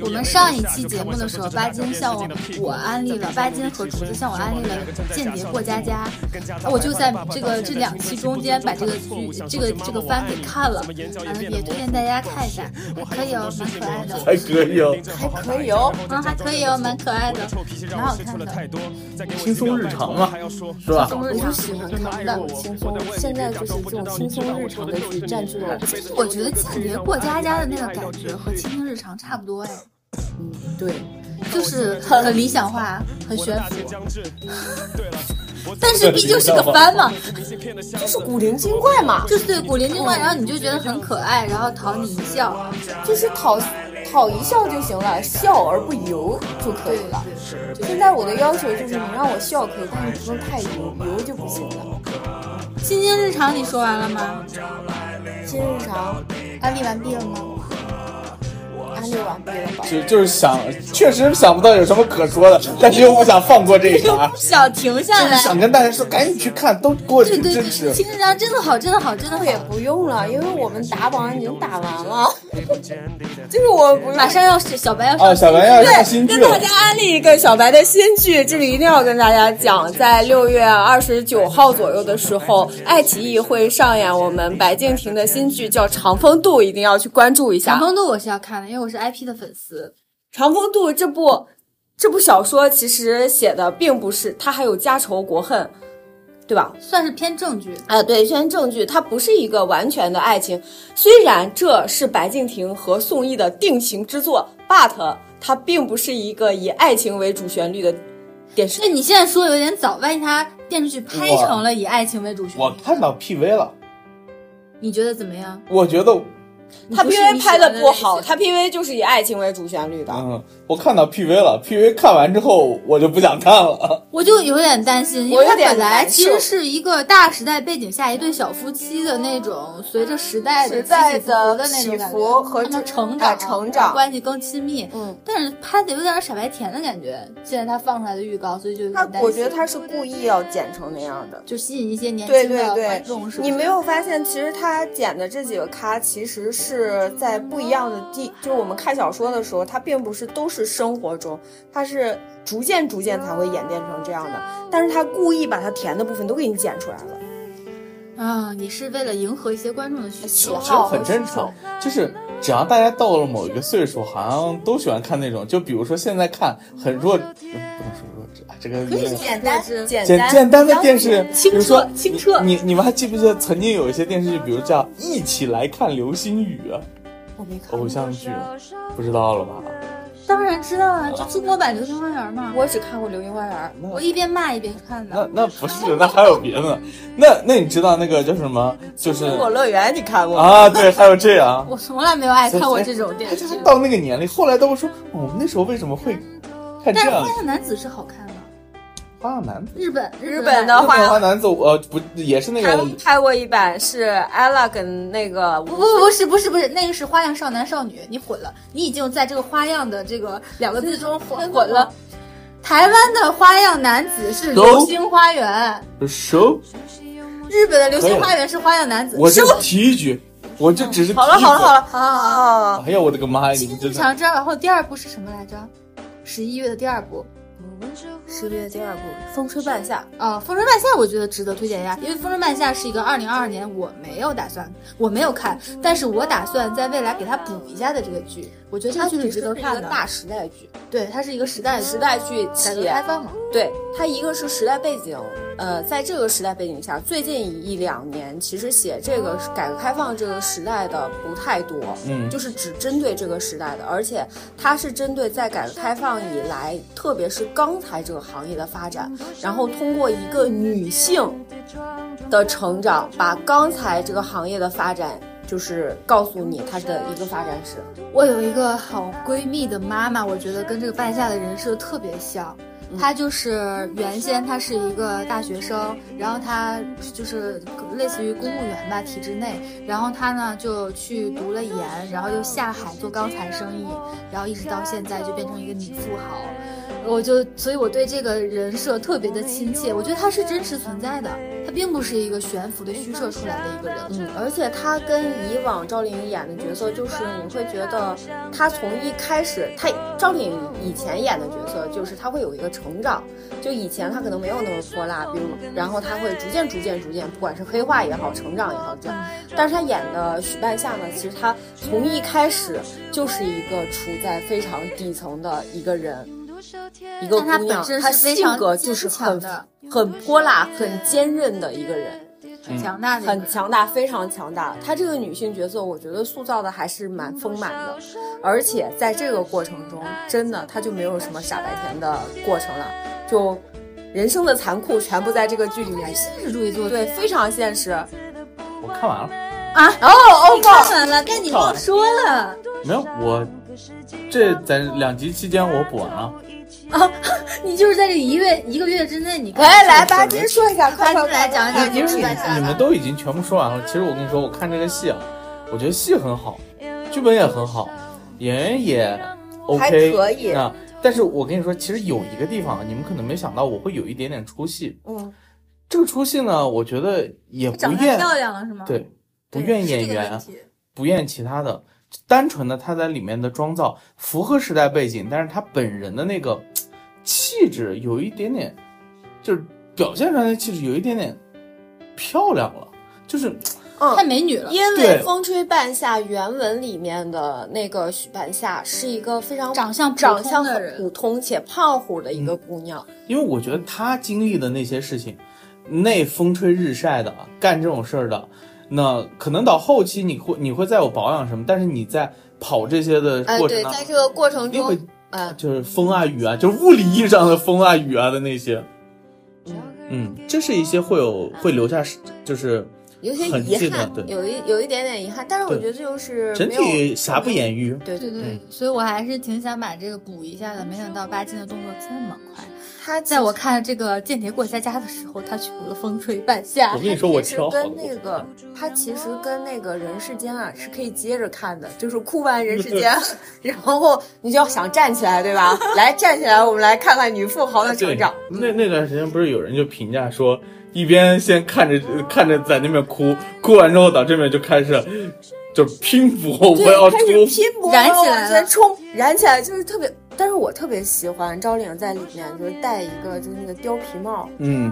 [SPEAKER 2] 我们上一期节目的时候，巴金向我我安利了，巴金和竹子向我安利了《间谍过家家》，我就在这个这两期中间把这个剧这个这个番给看了，也推荐大家看一下，还可以哦，蛮可爱的，
[SPEAKER 3] 还可以哦，
[SPEAKER 1] 还可以哦。
[SPEAKER 2] 嗯，还可以哦，蛮可爱的，蛮好看的。
[SPEAKER 3] 轻松日常嘛，是吧？
[SPEAKER 2] 中日常
[SPEAKER 1] 我就喜欢看这种轻松，现在就是这种轻松日常的剧占据了。
[SPEAKER 2] 我觉得《间谍过家家》的那个感觉和《轻松日常》差不多哎，
[SPEAKER 1] 嗯，对，
[SPEAKER 2] 就是很理想化，很悬浮。但是毕竟是个番嘛，
[SPEAKER 1] 就是古灵精怪嘛，
[SPEAKER 2] 就是对古灵精怪，然后你就觉得很可爱，然后讨你一笑。
[SPEAKER 1] 就是讨讨一笑就行了，笑而不油就可以了。现在我的要求就是，你让我笑可以，但你不能太油，油就不行了。
[SPEAKER 2] 心情日常你说完了吗？
[SPEAKER 1] 新日常
[SPEAKER 2] 安利完毕了吗？
[SPEAKER 3] 就就是想，确实想不到有什么可说的，但是又不想放过这一茬，
[SPEAKER 2] 想停下来。
[SPEAKER 3] 就是想跟大家说，赶紧去看，都给我去
[SPEAKER 2] 对对对，
[SPEAKER 3] 支持。
[SPEAKER 2] 青青日常真的好，真的好，真的
[SPEAKER 1] 也。不用了，因为我们打榜已经打完了，就是我
[SPEAKER 2] 马上要是小白要
[SPEAKER 3] 哦，
[SPEAKER 2] 上
[SPEAKER 3] 小白要上新剧
[SPEAKER 1] 跟大家，安利一个小白的新剧，这里一定要跟大家讲，在六月二十九号左右的时候，爱奇艺会上演我们白敬亭的新剧，叫《长风渡》，一定要去关注一下。
[SPEAKER 2] 长风渡我是要看的，因为我是 IP 的粉丝。
[SPEAKER 1] 长风渡这部这部小说其实写的并不是，它还有家仇国恨，对吧？
[SPEAKER 2] 算是偏正剧，
[SPEAKER 1] 啊，对，偏正剧，它不是一个完全的爱情。虽然这是白敬亭和宋轶的定情之作，but 它并不是一个以爱情为主旋律的电视
[SPEAKER 2] 那。你现在说有点早，万一他电视剧拍成了以爱情为主旋律，
[SPEAKER 3] 我看到 PV 了，
[SPEAKER 2] 你觉得怎么样？
[SPEAKER 3] 我觉得，
[SPEAKER 1] 他 PV 拍的不好，他 PV 就是以爱情为主旋律的。
[SPEAKER 3] 嗯，我看到 PV 了，PV 看完之后我就不想看了。
[SPEAKER 2] 我就有点担心，因为它
[SPEAKER 1] 我有点
[SPEAKER 2] 本来其实是一个大时代背景下一对小夫妻的那种，随着时代的
[SPEAKER 1] 时代
[SPEAKER 2] 起起伏
[SPEAKER 1] 的
[SPEAKER 2] 伏的那
[SPEAKER 1] 起
[SPEAKER 2] 种感觉
[SPEAKER 1] 伏和
[SPEAKER 2] 他成长、
[SPEAKER 1] 啊成长
[SPEAKER 2] 关系更亲密。
[SPEAKER 1] 嗯，
[SPEAKER 2] 但是拍的有点傻白甜的感觉。现在他放出来的预告，所以就
[SPEAKER 1] 他
[SPEAKER 2] 点担心。
[SPEAKER 1] 我觉得他是故意要剪成那样的。
[SPEAKER 2] 就吸引一些年轻的
[SPEAKER 1] 对对
[SPEAKER 2] 观众，是是
[SPEAKER 1] 你没有发现，其实他剪的这几个咖其实是在不一样的地，就是我们看小说的时候，它并不是都是生活中，它是逐渐逐渐才会演变成这样的。但是他故意把它甜的部分都给你剪出来了。
[SPEAKER 2] 啊，你是为了迎合一些观众的需求，
[SPEAKER 3] 其实很正常，就是只要大家到了某一个岁数，好像都喜欢看那种，就比如说现在看很弱，不能说弱这个
[SPEAKER 1] 可以简单简
[SPEAKER 3] 简简单的电视，比如说
[SPEAKER 2] 清澈。
[SPEAKER 3] 你你们还记不记得曾经有一些电视剧，比如叫《一起来看流星雨》，
[SPEAKER 1] 我没看
[SPEAKER 3] 偶像剧，不知道了吧？
[SPEAKER 2] 当然知道啊，就中国版《流星花园》嘛。
[SPEAKER 1] 我只看过《流星花园》，
[SPEAKER 2] 我一边骂一边看
[SPEAKER 3] 的。那那不是，那还有别的。那那你知道那个叫什么？就是《
[SPEAKER 1] 苹果乐园》，你看过
[SPEAKER 3] 啊？对，还有这样。
[SPEAKER 2] 我从来没有爱看过这种电视。
[SPEAKER 3] 就是到那个年龄，后来都会说，我们那时候为什么会看这样？但
[SPEAKER 2] 花样男子是好看的。
[SPEAKER 3] 花样男子，
[SPEAKER 2] 日本
[SPEAKER 1] 日本的
[SPEAKER 3] 花样男子，呃，不也是那个他
[SPEAKER 1] 拍过一版，是 ella 跟那个
[SPEAKER 2] 不不不是不是不是那个是花样少男少女，你混了，你已经在这个花样的这个两个字中混混了。台湾的花样男子是流星花园，
[SPEAKER 3] 收。
[SPEAKER 2] 日本的流星花园是花样男子，
[SPEAKER 3] 我就提一句，我就只是
[SPEAKER 1] 好了好了好了好好好，
[SPEAKER 3] 哎呀我的个妈呀！
[SPEAKER 2] 你们想知道然后第二部是什么来着？十一月的第二部。
[SPEAKER 1] 十月第二部《风吹半夏》
[SPEAKER 2] 啊，《风吹半夏》我觉得值得推荐一下，因为《风吹半夏》是一个二零二二年我没有打算，我没有看，但是我打算在未来给它补一下的这个剧。我觉得这个剧是值得看的
[SPEAKER 1] 大时代剧，
[SPEAKER 2] 对，它是一个时代
[SPEAKER 1] 时代剧，
[SPEAKER 2] 改革开放嘛。
[SPEAKER 1] 对，它一个是时代背景，呃，在这个时代背景下，最近一两年其实写这个改革开放这个时代的不太多，
[SPEAKER 3] 嗯，
[SPEAKER 1] 就是只针对这个时代的，而且它是针对在改革开放以来，特别是钢材这个行业的发展，然后通过一个女性的成长，把钢材这个行业的发展。就是告诉你她的一个发展史。
[SPEAKER 2] 我有一个好闺蜜的妈妈，我觉得跟这个半夏的人设特别像。她就是原先她是一个大学生，然后她就是类似于公务员吧，体制内。然后她呢就去读了研，然后又下海做钢材生意，然后一直到现在就变成一个女富豪。我就，所以我对这个人设特别的亲切。我觉得他是真实存在的，他并不是一个悬浮的虚设出来的一个人。
[SPEAKER 1] 嗯，而且他跟以往赵丽颖演的角色，就是你会觉得他从一开始，他赵丽颖以前演的角色，就是他会有一个成长。就以前他可能没有那么泼辣，比如，然后他会逐渐、逐渐、逐渐，不管是黑化也好，成长也好，这样。但是他演的许半夏呢，其实他从一开始就是一个处在非常底层的一个人。一个姑娘，她性格就是很很泼辣、很坚韧的一个人，
[SPEAKER 2] 很强大，
[SPEAKER 1] 很强大，非常强大。她这个女性角色，我觉得塑造的还是蛮丰满的，而且在这个过程中，真的她就没有什么傻白甜的过程了，就人生的残酷全部在这个剧里面，
[SPEAKER 2] 现实主义做
[SPEAKER 1] 对，非常现实。
[SPEAKER 3] 我看完了
[SPEAKER 2] 啊，哦哦，看完了，该你忘说了。
[SPEAKER 3] 没有，我这在两集期间我补完了。
[SPEAKER 2] 啊，你就是在这一个月一个月之内，你
[SPEAKER 1] 来来吧金说一下，快
[SPEAKER 2] 快来讲讲。
[SPEAKER 3] 因为你们都已经全部说完了，其实我跟你说，我看这个戏啊，我觉得戏很好，剧本也很好，演员也 OK，
[SPEAKER 1] 可以
[SPEAKER 3] 啊。但是我跟你说，其实有一个地方你们可能没想到，我会有一点点出戏。
[SPEAKER 1] 嗯，
[SPEAKER 3] 这个出戏呢，我觉得也不怨
[SPEAKER 2] 漂亮了是吗？
[SPEAKER 3] 对，不怨演员，不怨其他的。单纯的他在里面的妆造符合时代背景，但是他本人的那个气质有一点点，就是表现出来的气质有一点点漂亮了，就是
[SPEAKER 2] 太美女了。
[SPEAKER 1] 因为《风吹半夏》原文里面的那个许半夏是一个非常
[SPEAKER 2] 长相
[SPEAKER 1] 长相很普通且胖乎的一个姑娘。
[SPEAKER 3] 因为我觉得她经历的那些事情，那风吹日晒的干这种事儿的。那可能到后期你会你会再有保养什么，但是你在跑这些的过程，
[SPEAKER 1] 对，在这个过程中，
[SPEAKER 3] 嗯，就是风啊雨啊，就是物理意义上的风啊雨啊的那些，嗯，这是一些会有会留下，就是
[SPEAKER 1] 有些遗憾，有一有一点点遗憾，但是我觉得就是
[SPEAKER 3] 整体瑕不掩瑜，
[SPEAKER 1] 对
[SPEAKER 2] 对对，所以我还是挺想把这个补一下的，没想到八金的动作这么快。
[SPEAKER 1] 他
[SPEAKER 2] 在我看这个《间谍过家家》的时候，他去补了《风吹半夏》。
[SPEAKER 3] 我跟你说，我挑
[SPEAKER 1] 跟那个他其实跟那个人世间啊是可以接着看的，就是哭完人世间，然后你就要想站起来，对吧？来站起来，我们来看看女富豪的成长。
[SPEAKER 3] 那那段时间不是有人就评价说，一边先看着看着在那边哭，哭完之后到这边就开始就是拼搏，我要。
[SPEAKER 1] 拼搏，
[SPEAKER 2] 燃起来
[SPEAKER 1] 往前
[SPEAKER 2] 了
[SPEAKER 1] 冲，燃起来就是特别。但是我特别喜欢赵丽颖在里面，就是戴一个就是那个貂皮帽，
[SPEAKER 3] 嗯，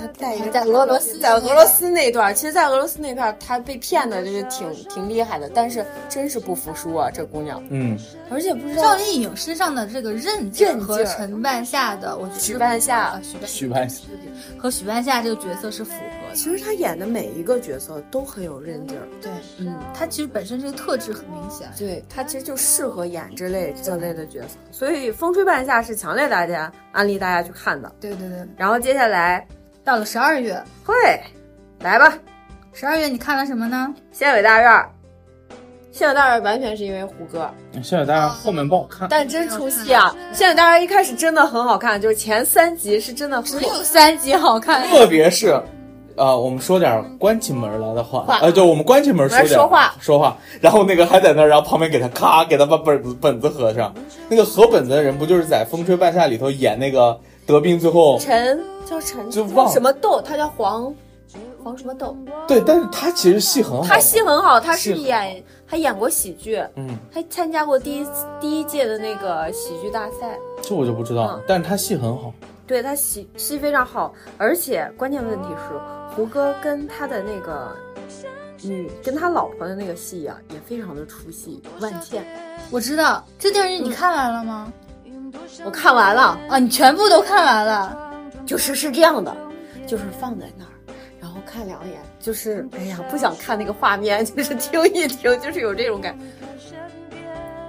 [SPEAKER 1] 她戴一个
[SPEAKER 2] 在俄罗斯
[SPEAKER 1] 在俄罗斯那段，其实，在俄罗斯那段他被骗的就是挺挺厉害的，但是真是不服输啊，这姑娘，
[SPEAKER 3] 嗯，
[SPEAKER 1] 而且不知道
[SPEAKER 2] 赵丽颖身上的这个韧劲和陈半夏的，我觉得
[SPEAKER 1] 许半夏
[SPEAKER 2] 啊许半
[SPEAKER 3] 许半夏
[SPEAKER 2] 和许半夏这个角色是符合的。
[SPEAKER 1] 其实她演的每一个角色都很有韧劲儿，
[SPEAKER 2] 对，
[SPEAKER 1] 嗯，
[SPEAKER 2] 她其实本身这个特质很明显。
[SPEAKER 1] 对她其实就适合演这类这类的角色，所以《风吹半夏》是强烈大家安利大家去看的。
[SPEAKER 2] 对对对，
[SPEAKER 1] 然后接下来
[SPEAKER 2] 到了十二月，
[SPEAKER 1] 会来吧，
[SPEAKER 2] 十二月你看了什么呢？
[SPEAKER 1] 《县委大院》，《县委大院》完全是因为胡歌。
[SPEAKER 3] 县委大院后面不好看，
[SPEAKER 1] 但真出戏啊！《县委大院》一开始真的很好看，就是前三集是真的很
[SPEAKER 2] 只有三集好看。
[SPEAKER 3] 特别是。呃，我们说点关起门来的话，
[SPEAKER 1] 话
[SPEAKER 3] 呃，就我们关起门说点
[SPEAKER 1] 来说话
[SPEAKER 3] 说话，然后那个还在那儿，然后旁边给他咔给他把本子本子合上。那个合本子的人不就是在《风吹半夏》里头演那个得病最后。
[SPEAKER 1] 陈叫陈
[SPEAKER 3] 就忘
[SPEAKER 1] 什么豆，他叫黄黄什么豆，
[SPEAKER 3] 对，但是他其实戏很好，
[SPEAKER 1] 他戏很好，他是
[SPEAKER 3] 是。
[SPEAKER 1] 演他演过喜剧，
[SPEAKER 3] 嗯，
[SPEAKER 1] 还参加过第一第一届的那个喜剧大赛。
[SPEAKER 3] 这我就不知道，
[SPEAKER 1] 嗯。
[SPEAKER 3] 但是他戏很好，
[SPEAKER 1] 对他戏戏非常好，而且关键问题是胡歌跟他的那个女跟他老婆的那个戏呀、也非常的出戏。万茜，
[SPEAKER 2] 我知道这电视剧你看完了吗？
[SPEAKER 1] 我看完了，
[SPEAKER 2] 啊，你全部都看完了。
[SPEAKER 1] 就是是这样的，就是放在那儿，然后看两眼，就是哎呀，不想看那个画面，就是听一听，就是有这种感觉。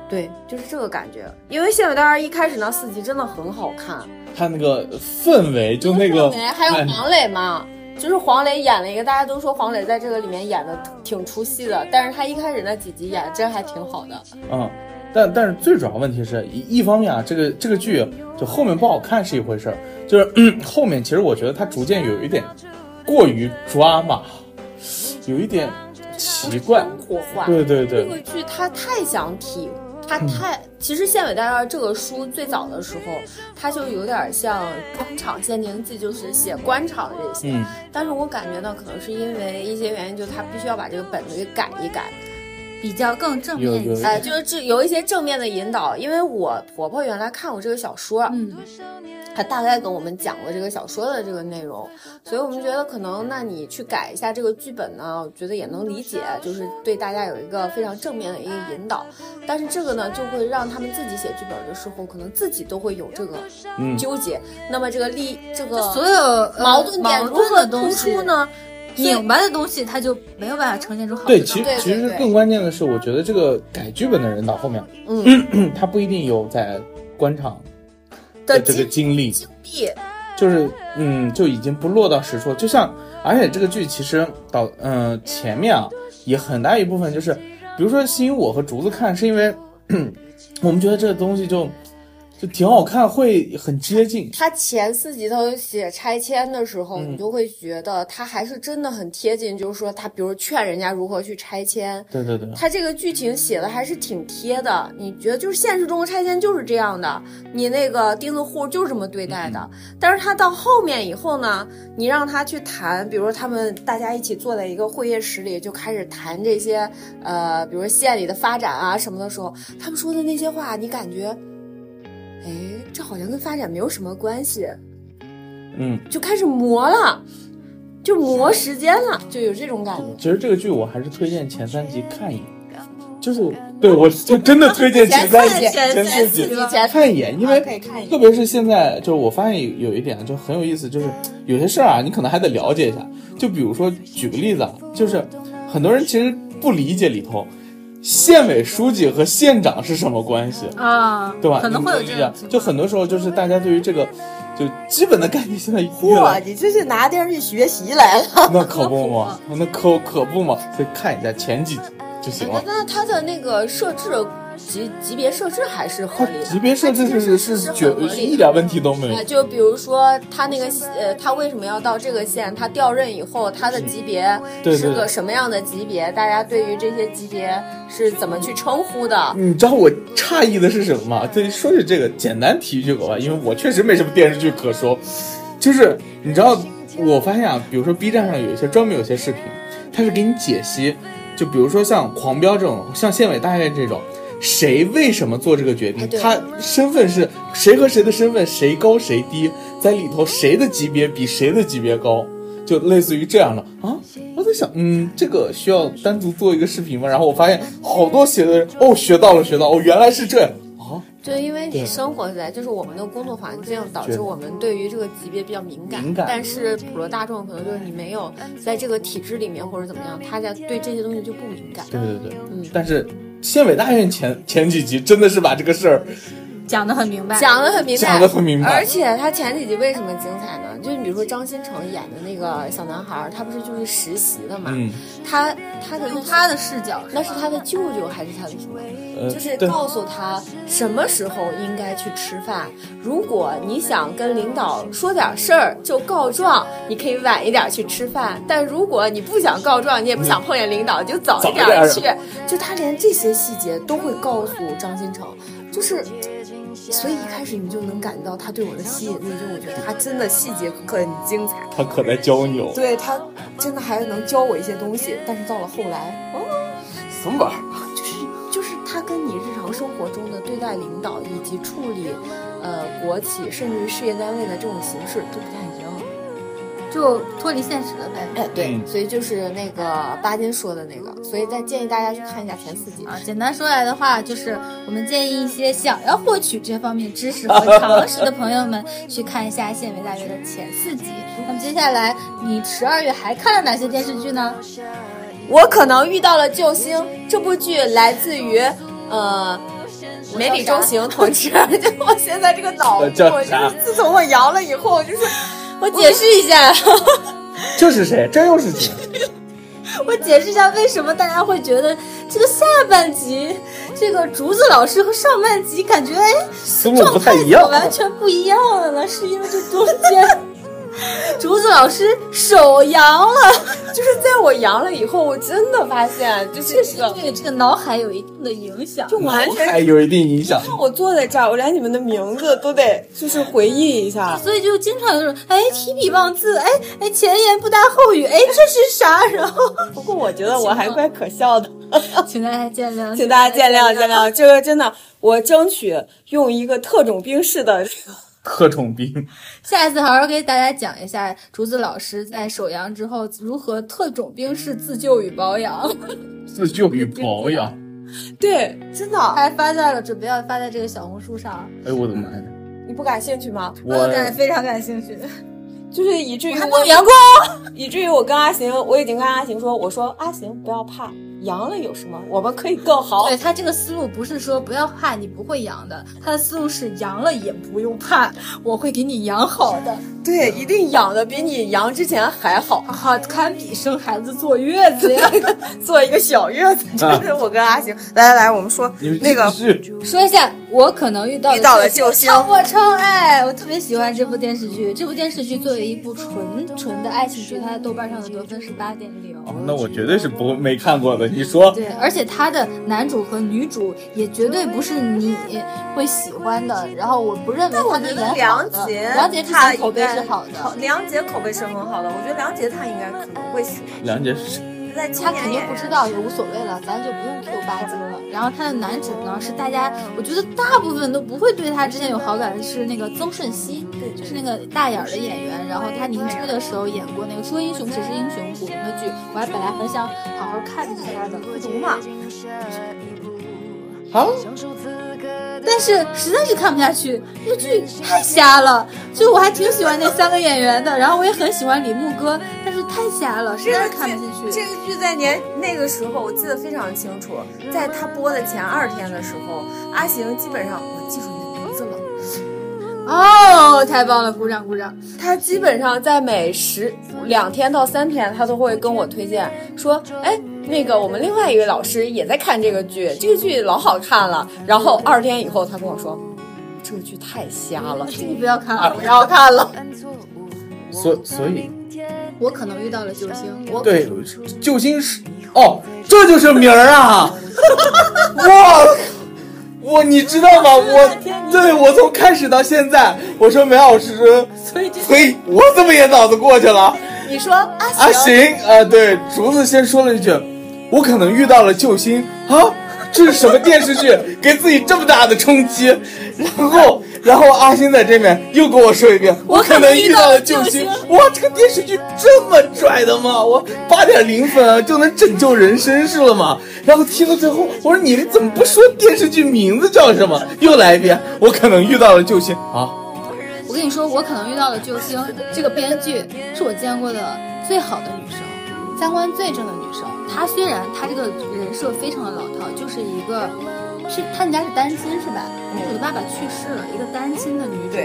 [SPEAKER 1] 对，就是这个感觉。因为《县委大院》一开始那四集真的很好看，
[SPEAKER 3] 他那个氛围就那个
[SPEAKER 1] 还有
[SPEAKER 3] 哎
[SPEAKER 1] 黄磊嘛，就是黄磊演了一个，大家都说黄磊在这个里面演的挺出戏的，但是他一开始那几集演得真还挺好的。
[SPEAKER 3] 嗯，但但是最主要问题是一一方面啊，这个这个剧就后面不好看是一回事儿，就是、嗯、后面其实我觉得它逐渐有一点过于抓马，有一点奇怪。
[SPEAKER 1] 生活化，
[SPEAKER 3] 对对对
[SPEAKER 1] 这，个剧它太想体，它太、其实《县委大院》这个书最早的时候，它就有点像《官场限定记》，就是写官场这些。
[SPEAKER 3] 嗯，
[SPEAKER 1] 但是我感觉呢，可能是因为一些原因，就他必须要把这个本子给改一改，
[SPEAKER 2] 比较更正面一些。
[SPEAKER 1] 哎、就是这有一些正面的引导。因为我婆婆原来看过这个小说，
[SPEAKER 2] 嗯，
[SPEAKER 1] 她大概跟我们讲过这个小说的这个内容，所以我们觉得可能，那你去改一下这个剧本呢，我觉得也能理解，就是对大家有一个非常正面的一个引导。但是这个呢，就会让他们自己写剧本的时候，可能自己都会有这个
[SPEAKER 3] 嗯
[SPEAKER 1] 纠结。那么这个利这个
[SPEAKER 2] 所有呃
[SPEAKER 1] 矛盾点
[SPEAKER 2] 矛
[SPEAKER 1] 如何突出？呢？
[SPEAKER 2] 拧巴的东西，它就没有办法呈现出好的
[SPEAKER 3] 对，其实其实更关键的是，我觉得这个改剧本的人到后面，
[SPEAKER 1] 嗯。
[SPEAKER 3] 他不一定有在官场
[SPEAKER 1] 的
[SPEAKER 3] 这个经历，
[SPEAKER 1] 经历，
[SPEAKER 3] 就是嗯，就已经不落到实处。就像，而且这个剧其实到嗯、前面啊，也很大一部分就是，比如说吸引我和竹子看，是因为 我们觉得这个东西就就挺好看，会很接近。
[SPEAKER 1] 他前四集头写拆迁的时候，
[SPEAKER 3] 嗯
[SPEAKER 1] 你就会觉得他还是真的很贴近，就是说他比如劝人家如何去拆迁，
[SPEAKER 3] 对对对，
[SPEAKER 1] 他这个剧情写的还是挺贴的。你觉得就是现实中的拆迁就是这样的，你那个钉子户就是这么对待的。但是他到后面以后呢，你让他去谈，比如说他们大家一起坐在一个会议室里就开始谈这些呃，比如说县里的发展啊什么的时候，他们说的那些话，你感觉，哎，这好像跟发展没有什么关系，
[SPEAKER 3] 嗯，
[SPEAKER 1] 就开始磨了，就磨时间了，就有这种感觉。
[SPEAKER 3] 其实这个剧我还是推荐前三集看一眼，就是对我就真的推荐前三集、
[SPEAKER 1] 前
[SPEAKER 3] 前四集看一眼，因为特别是现在，就是我发现有有一点就很有意思，就是有些事儿啊，你可能还得了解一下。就比如说举个例子啊，就是很多人其实不理解里头县委书记和县长是什么关系，
[SPEAKER 2] 啊，
[SPEAKER 3] 对吧？
[SPEAKER 2] 可能会有这样
[SPEAKER 3] 就很多时候就是大家对于这个就基本的概念现在越
[SPEAKER 1] 嚯，
[SPEAKER 3] 来
[SPEAKER 1] 你这是拿电视剧学习来了。
[SPEAKER 3] 那可不嘛，那可可不嘛，所以看一下前几集就行了。
[SPEAKER 1] 那它的那个设置级级别设置还是合理的，
[SPEAKER 3] 级别设置是是
[SPEAKER 1] 是
[SPEAKER 3] 绝
[SPEAKER 1] 很合理的
[SPEAKER 3] 一点问题都没有
[SPEAKER 1] 啊，。就比如说他那个呃，他为什么要到这个县？他调任以后，他的级别是
[SPEAKER 3] 对对
[SPEAKER 1] 个什么样的级别？大家对于这些级别是怎么去称呼的？
[SPEAKER 3] 你知道我诧异的是什么吗？对，说起这个，简单提一句吧，因为我确实没什么电视剧可说。就是你知道，我发现啊，比如说 B 站上有一些专门有些视频，它是给你解析就比如说像《狂飙》这种，像《县委大院》这种，谁为什么做这个决定
[SPEAKER 2] 哎？
[SPEAKER 3] 他身份是谁和谁的身份，谁高谁低，在里头谁的级别比谁的级别高，就类似于这样的啊。我在想，嗯，这个需要单独做一个视频吗？然后我发现好多写的人，哦，学到了，学到了，哦，原来是这样啊。
[SPEAKER 1] 对，因为你生活在，就是我们的工作环境导致我们对于这个级别比较敏感。
[SPEAKER 3] 敏感
[SPEAKER 1] 但是普罗大众可能就是你没有在这个体制里面或者怎么样，他在对这些东西就不敏感。
[SPEAKER 3] 对对对，
[SPEAKER 1] 嗯
[SPEAKER 3] 但是县委大院前前几集真的是把这个事儿
[SPEAKER 2] 讲得很明白。
[SPEAKER 1] 讲得很明白，
[SPEAKER 3] 讲得很明白
[SPEAKER 1] 而且他前几集为什么精彩呢？就是比如说张新成演的那个小男孩，他不是就是实习的嘛？
[SPEAKER 3] 嗯
[SPEAKER 1] 他他的
[SPEAKER 2] 用他的视角，
[SPEAKER 1] 那是他的舅舅还是他的什么？
[SPEAKER 3] 呃，
[SPEAKER 1] 就是告诉他什么时候应该去吃饭。如果你想跟领导说点事儿，就告状，你可以晚一点去吃饭。但如果你不想告状，你也不想碰见领导，就早一点去。就他连这些细节都会告诉张新成，就是。所以一开始你就能感觉到他对我的吸引力，就我觉得他真的细节很精彩，
[SPEAKER 3] 他可在教你哦。
[SPEAKER 1] 对他真的还能教我一些东西。但是到了后来，哦，
[SPEAKER 3] 什么玩意儿？
[SPEAKER 1] 就是就是他跟你日常生活中的对待领导以及处理，呃，国企甚至于事业单位的这种形式都不太一样。
[SPEAKER 2] 就脱离现实了呗。
[SPEAKER 1] 哎，对，
[SPEAKER 3] 嗯
[SPEAKER 1] 所以就是那个巴金说的那个，所以再建议大家去看一下前四集。
[SPEAKER 2] 啊，简单说来的话，就是我们建议一些想要获取这方面知识和常识的朋友们去看一下《县委大院》的前四集。那么接下来，你十二月还看了哪些电视剧呢？
[SPEAKER 1] 我可能遇到了救星，这部剧来自于呃。梅里周行同志，就我现在这个脑部，
[SPEAKER 3] 呃叫
[SPEAKER 1] 我就是自从我阳了以后，就是
[SPEAKER 2] 我解释一下，
[SPEAKER 3] 这是谁？这又是谁？
[SPEAKER 2] 我解释一下为什么大家会觉得这个下半集，这个竹子老师和上半集感觉哎
[SPEAKER 3] 思路不太一样。
[SPEAKER 2] 完全不一样了呢？是因为这中间竹子老师手扬了。
[SPEAKER 1] 就是在我扬了以后，我真的发现，就是这个
[SPEAKER 2] 对这个脑海有一定的影响。
[SPEAKER 1] 就完全
[SPEAKER 3] 还有一定影响。
[SPEAKER 1] 我坐在这儿，我连你们的名字都得就是回忆一下。
[SPEAKER 2] 所以就经常有种哎提笔忘字，哎哎前言不搭后语，哎这是啥？然后
[SPEAKER 1] 不过我觉得我还怪可笑的，
[SPEAKER 2] 请大家见谅，
[SPEAKER 1] 请大家见谅见谅。这个真的，我争取用一个特种兵式的这个。
[SPEAKER 3] 特种兵，
[SPEAKER 2] 下一次好好给大家讲一下竹子老师在首阳之后如何特种兵式自救与保养，
[SPEAKER 3] 自救与保养。
[SPEAKER 1] 对，真的，
[SPEAKER 2] 还发在了准备要发在这个小红书上，
[SPEAKER 3] 哎，我的妈呀！
[SPEAKER 1] 你不感兴趣吗？
[SPEAKER 3] 我
[SPEAKER 2] 感非常感兴趣。
[SPEAKER 1] 就是以至于
[SPEAKER 2] 还
[SPEAKER 1] 我
[SPEAKER 2] 当员工，
[SPEAKER 1] 以至于我跟阿行，我已经跟阿行说，我说阿行不要怕，阳了有什么？我们可以更好。
[SPEAKER 2] 对他这个思路不是说不要怕你不会阳的，他的思路是阳了也不用怕，我会给你养好的。
[SPEAKER 1] 对，一定养的比你阳之前还好，
[SPEAKER 2] 好，堪比生孩子坐月子呀！
[SPEAKER 1] 做一个小月子。这是我跟阿行，来来来，我们说那个
[SPEAKER 2] 说一下，我可能遇到
[SPEAKER 1] 遇到了救星
[SPEAKER 2] 超我超爱，我特别喜欢这部电视剧。这部电视剧作为一部纯纯的爱情剧，它在豆瓣上的得分是八点零。
[SPEAKER 3] 哦，那我绝对是不没看过的。你说，
[SPEAKER 2] 对，而且他的男主和女主也绝对不是你会喜欢的。然后我不认为他们演好的。梁洁之前口碑是好的，
[SPEAKER 1] 梁杰口碑是很好的，我觉得梁杰他应该可能会喜欢。
[SPEAKER 3] 梁杰是
[SPEAKER 1] 在
[SPEAKER 2] 他肯定不知道也无所谓了，咱就不用 Q 八斤了。然后他的男主呢是大家，我觉得大部分都不会对他之前有好感的是那个曾舜晞，对，就是那个大眼儿的演员。然后他年轻的时候演过那个《说英雄谁是英雄》古龙的剧，我还本来很想好好看一下他的，
[SPEAKER 1] 不读嘛。
[SPEAKER 3] 好，
[SPEAKER 2] 但是实在是看不下去，那个剧太瞎了。就我还挺喜欢那三个演员的，然后我也很喜欢李牧哥，但是太瞎了，实在是看不进去。
[SPEAKER 1] 这个剧在年那个时候我记得非常清楚，在他播的前二天的时候，阿行基本上我记住你的名字了。
[SPEAKER 2] 哦，太棒了，鼓掌鼓掌！
[SPEAKER 1] 他基本上在每十两天到三天，他都会跟我推荐说，哎，那个我们另外一位老师也在看这个剧，这个剧老好看了。然后二天以后，他跟我说，这个剧太瞎了，
[SPEAKER 2] 你不要看了，
[SPEAKER 1] 不要看了。
[SPEAKER 3] 所所以
[SPEAKER 2] 我可能遇到了救星，我
[SPEAKER 3] 对救星是哦，这就是名儿啊！哇，我你知道吗？我对我从开始到现在，我说梅老师，
[SPEAKER 2] 所以这
[SPEAKER 3] 嘿，我怎么也脑子过去了？
[SPEAKER 1] 你说阿
[SPEAKER 3] 啊行啊，对，竹子先说了一句，我可能遇到了救星啊！这是什么电视剧？给自己这么大的冲击，然后，然后阿星在这边又跟我说一遍，我可能遇到了救星。哇，这个电视剧这么拽的吗？我八点零分啊，就能拯救人生是了吗？然后听到最后，我说你怎么不说电视剧名字叫什么？又来一遍，我可能遇到了救星啊！
[SPEAKER 2] 我跟你说，我可能遇到了救星。这个编剧是我见过的最好的女生，三观最正的女生。她虽然她这个人设非常的老套，就是一个是他们家是单亲是吧？女主的爸爸去世了，一个单亲的女主，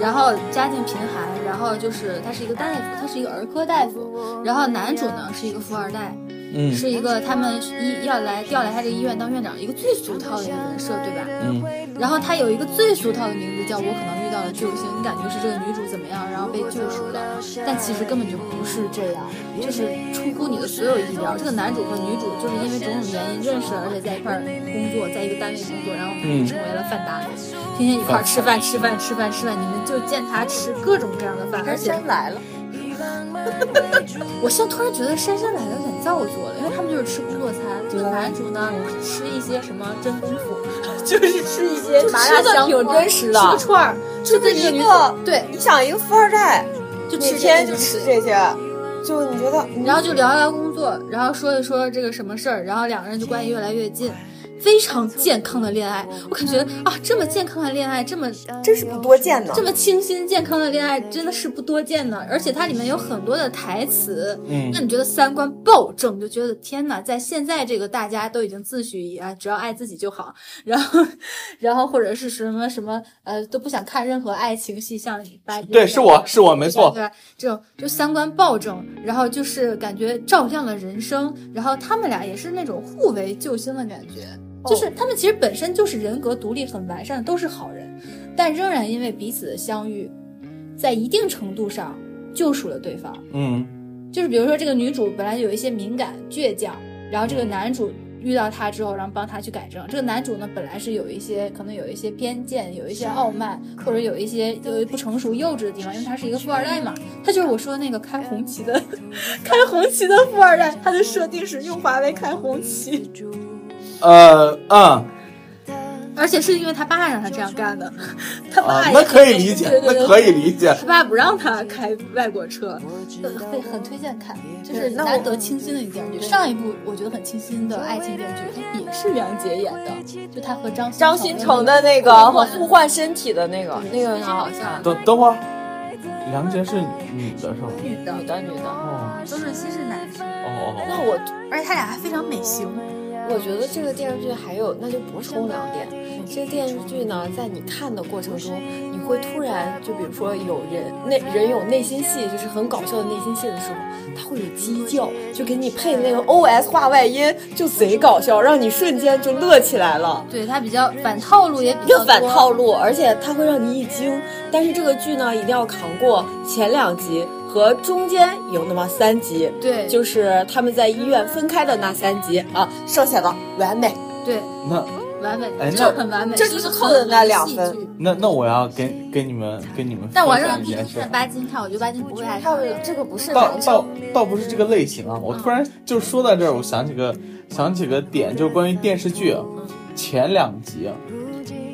[SPEAKER 2] 然后家境贫寒，然后就是他是一个大夫，他是一个儿科大夫，然后男主呢是一个富二代。
[SPEAKER 3] 嗯，
[SPEAKER 2] 是一个他们医要来调来他这个医院当院长，一个最俗套的一个人设，对吧？
[SPEAKER 3] 嗯。
[SPEAKER 2] 然后他有一个最俗套的名字，叫我可能遇到了救星。你感觉是这个女主怎么样，然后被救赎了？但其实根本就不是这样，就是出乎你的所有意料。这个男主和女主就是因为种种原因认识，而且在一块工作，在一个单位工作，然后成为了饭搭子，天天一块吃饭吃饭吃饭吃饭，你们就见他吃各种各样的饭，而且
[SPEAKER 1] 来了。
[SPEAKER 2] 我现在突然觉得姗姗来了有点造作了，因为他们就是吃工作餐。这个男主呢，吃一些什么真功夫，就是吃一些麻辣香，
[SPEAKER 1] 挺真实的。
[SPEAKER 2] 吃个串儿，
[SPEAKER 1] 吃
[SPEAKER 2] 个
[SPEAKER 1] 一个
[SPEAKER 2] 对，
[SPEAKER 1] 你想一个富二代，
[SPEAKER 2] 就
[SPEAKER 1] 每天就吃这些，就你觉得，
[SPEAKER 2] 然后就聊聊工作，然后说一说这个什么事儿，然后两个人就关系越来越近。非常健康的恋爱，我感觉啊，这么健康的恋爱，这么
[SPEAKER 1] 真是不多见呢。
[SPEAKER 2] 这么清新健康的恋爱，真的是不多见呢。而且它里面有很多的台词，
[SPEAKER 3] 嗯，
[SPEAKER 2] 让你觉得三观暴正，就觉得天哪，在现在这个大家都已经自诩啊，只要爱自己就好，然后，然后或者是什么什么呃都不想看任何爱情戏，像八
[SPEAKER 3] 对，是我是我没错，
[SPEAKER 2] 对吧？这种就三观暴正，然后就是感觉照亮了人生，然后他们俩也是那种互为救星的感觉。就是他们其实本身就是人格独立很完善的，都是好人，但仍然因为彼此的相遇，在一定程度上救赎了对方。
[SPEAKER 3] 嗯，
[SPEAKER 2] 就是比如说这个女主本来有一些敏感倔强，然后这个男主遇到她之后，然后帮她去改正。这个男主呢本来是有一些可能有一些偏见，有一些傲慢，或者有一些有不成熟幼稚的地方，因为他是一个富二代嘛。他就是我说的那个开红旗的，开红旗的富二代，他的设定是用华为开红旗。
[SPEAKER 3] 呃嗯，
[SPEAKER 2] 而且是因为他爸让他这样干的，他爸
[SPEAKER 3] 那可以理解，那可以理解。
[SPEAKER 2] 他爸不让他开外国车，很很推荐看，就是难得清新的一电视剧。上一部我觉得很清新的爱情电视剧，也是梁洁演的，就他和张
[SPEAKER 1] 张新成的那个互换身体的那个，那个好像。
[SPEAKER 3] 等等会儿，梁洁是女的是吗？
[SPEAKER 2] 女的，
[SPEAKER 1] 女的，女的。
[SPEAKER 3] 哦，
[SPEAKER 2] 周迅熙是男生。
[SPEAKER 3] 哦哦哦。
[SPEAKER 1] 那我，
[SPEAKER 2] 而且他俩还非常美型。
[SPEAKER 1] 我觉得这个电视剧还有，那就补充两点。这个电视剧呢，在你看的过程中，你会突然就比如说有人内人有内心戏，就是很搞笑的内心戏的时候，他会有鸡叫，就给你配那个 OS 话外音，就贼搞笑，让你瞬间就乐起来了。
[SPEAKER 2] 对它比较反套路，也比较
[SPEAKER 1] 反套路，而且它会让你一惊。但是这个剧呢，一定要扛过前两集。和中间有那么三集，
[SPEAKER 2] 对，
[SPEAKER 1] 就是他们在医院分开的那三集啊，剩下的完美，
[SPEAKER 2] 对，
[SPEAKER 3] 那
[SPEAKER 2] 完美，
[SPEAKER 3] 哎，
[SPEAKER 2] 就很完美，
[SPEAKER 1] 这就是扣的那两分。
[SPEAKER 3] 那那我要跟跟你们跟你们，
[SPEAKER 2] 但我让你看巴金看，我觉得巴金不会爱看。
[SPEAKER 1] 这个不是
[SPEAKER 3] 倒倒倒不是这个类型啊，我突然就说到这儿，我想起个想起个点，就是关于电视剧前两集。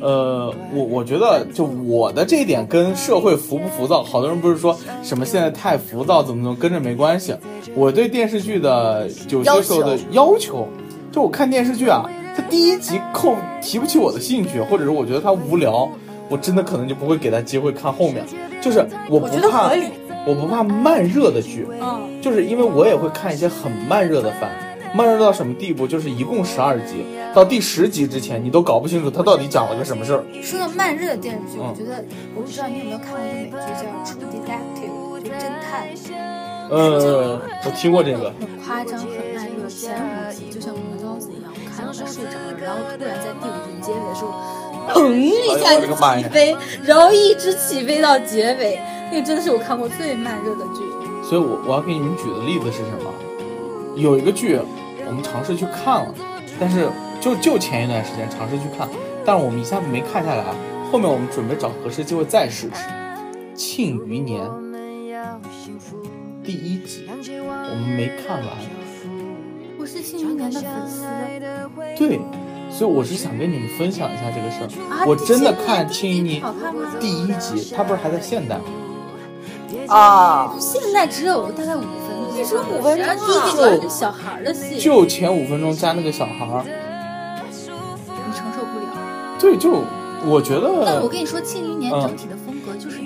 [SPEAKER 3] 呃，我我觉得就我的这一点跟社会浮不浮躁，好多人不是说什么现在太浮躁怎么怎么跟着没关系。我对电视剧的有些时候的要求，就我看电视剧啊，它第一集扣提不起我的兴趣，或者是我觉得它无聊，我真的可能就不会给他机会看后面。就是我不怕，我不怕慢热的剧，就是因为我也会看一些很慢热的番。慢热到什么地步？就是一共十二集，到第十集之前，你都搞不清楚他到底讲了个什么事儿。
[SPEAKER 2] 说到慢热的电视剧，我觉得我不知道你有没有看过一个美剧叫《True Detective》，就侦探。
[SPEAKER 3] 呃，我听过这个。
[SPEAKER 2] 很夸张，很慢热，前五集就像磨刀子一样，我看到他睡着了，然后突然在第五集结尾的时候，砰一下起飞，然后一直起飞到结尾，那个真的是我看过最慢热的剧。
[SPEAKER 3] 所以，我我要给你们举的例子是什么？有一个剧。我们尝试去看了，但是就就前一段时间尝试去看，但是我们一下子没看下来。后面我们准备找合适机会再试试。《庆余年》第一集我们没看完，
[SPEAKER 2] 我是庆余年的粉丝。
[SPEAKER 3] 对，所以我是想跟你们分享一下这个事儿。
[SPEAKER 2] 啊
[SPEAKER 3] 我真的看《庆余年第一集，它不是还在现代吗？
[SPEAKER 1] 啊，
[SPEAKER 2] 现在只有大概五分钟，
[SPEAKER 1] 只有五分钟啊。
[SPEAKER 2] 第一集是小孩的戏，
[SPEAKER 3] 就前五分钟加那个小孩儿，
[SPEAKER 2] 你承受不了。
[SPEAKER 3] 对，就我觉得
[SPEAKER 2] 但我跟你说，庆余年
[SPEAKER 3] 嗯
[SPEAKER 2] 整体的风格就是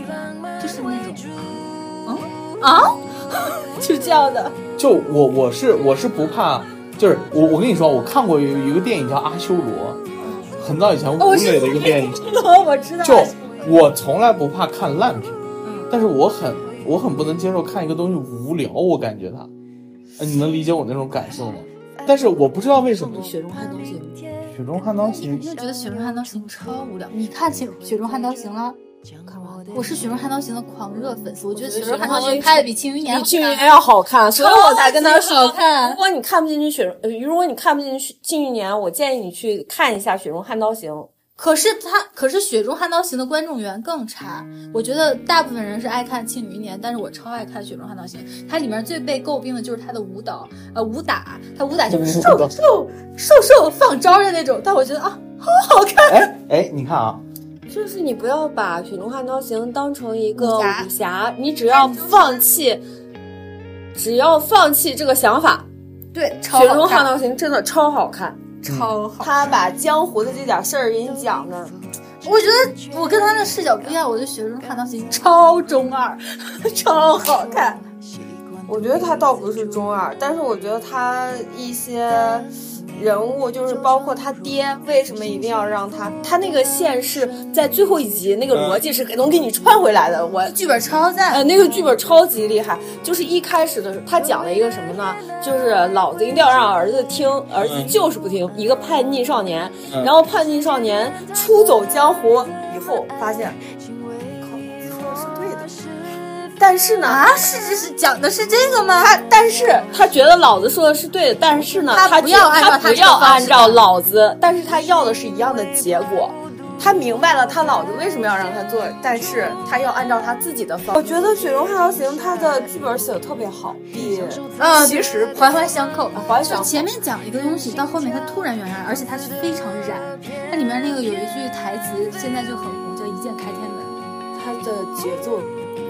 [SPEAKER 2] 那，就是那种，嗯
[SPEAKER 1] 啊，就这样的。
[SPEAKER 3] 就我我是我是不怕，就是我我跟你说，我看过有有一个电影叫《阿修罗》，很早以前吴磊的一个电影，
[SPEAKER 1] 我知道。
[SPEAKER 3] 就我从来不怕看烂片，
[SPEAKER 2] 嗯，
[SPEAKER 3] 但是我很我很不能接受看一个东西无聊，我感觉它，哎你能理解我那种感受吗？但是我不知道为什么
[SPEAKER 1] 雪中悍刀行，《
[SPEAKER 3] 雪中悍刀行
[SPEAKER 2] 你》就觉得《雪中悍刀行》超无聊。你看《雪雪中悍刀行》了？
[SPEAKER 1] 看完了。
[SPEAKER 2] 我是《雪中悍刀行》的狂热粉丝，我觉得《雪中悍刀行拍的比《庆余年》
[SPEAKER 1] 比庆余年要好看，所以我才跟他说
[SPEAKER 2] 好看
[SPEAKER 1] 如果你看不进去雪，呃，如果你看不进去庆余年，我建议你去看一下《雪中悍刀行》。
[SPEAKER 2] 可是他，可是《雪中悍刀行》的观众缘更差。我觉得大部分人是爱看《庆余年》，但是我超爱看《雪中悍刀行》。它里面最被诟病的就是它的舞蹈，呃，武打，它武打就是瘦瘦瘦瘦放招的那种。但我觉得啊，好好看。
[SPEAKER 3] 哎哎，你看啊，
[SPEAKER 1] 就是你不要把《雪中悍刀行》当成一个
[SPEAKER 2] 武侠，
[SPEAKER 1] 你只要放弃，只要放弃这个想法，
[SPEAKER 2] 对，《
[SPEAKER 1] 雪中悍，刀行》真的超好看。
[SPEAKER 2] 超好。
[SPEAKER 1] 他把江湖的这点事儿给你讲的，
[SPEAKER 2] 我觉得我跟他的视角不一样，我觉得《雪中悍刀行》超中二，超好看。
[SPEAKER 1] 我觉得他倒不是中二，但是我觉得他一些人物，就是包括他爹，为什么一定要让他？他那个线是在最后一集，那个逻辑是能给你串回来的。我
[SPEAKER 2] 剧本超赞，
[SPEAKER 1] 呃，那个剧本超级厉害，就是一开始的时候，他讲了一个什么呢？就是老子一定要让儿子听，儿子就是不听，一个叛逆少年，
[SPEAKER 3] 嗯
[SPEAKER 1] 然后叛逆少年出走江湖以后，发现，但是呢，
[SPEAKER 2] 啊，是是是，讲的是这个吗？
[SPEAKER 1] 他但是他觉得老子说的是对的，但是呢，
[SPEAKER 2] 他
[SPEAKER 1] 他
[SPEAKER 2] 不要按照
[SPEAKER 1] 他不要按照老子，但是他要的是一样的结果。他明白了他老子为什么要让他做，但是他要按照他自己的方。我觉得《雪中悍刀行》他的剧本写的特别好，比
[SPEAKER 2] 啊，
[SPEAKER 1] 其实
[SPEAKER 2] 环环相扣，
[SPEAKER 1] 环相扣
[SPEAKER 2] 前面讲一个东西，到后面他突然圆圆，而且他是非常燃。它里面那个有一句台词，现在就很红，叫“一剑开天门
[SPEAKER 1] 他的节奏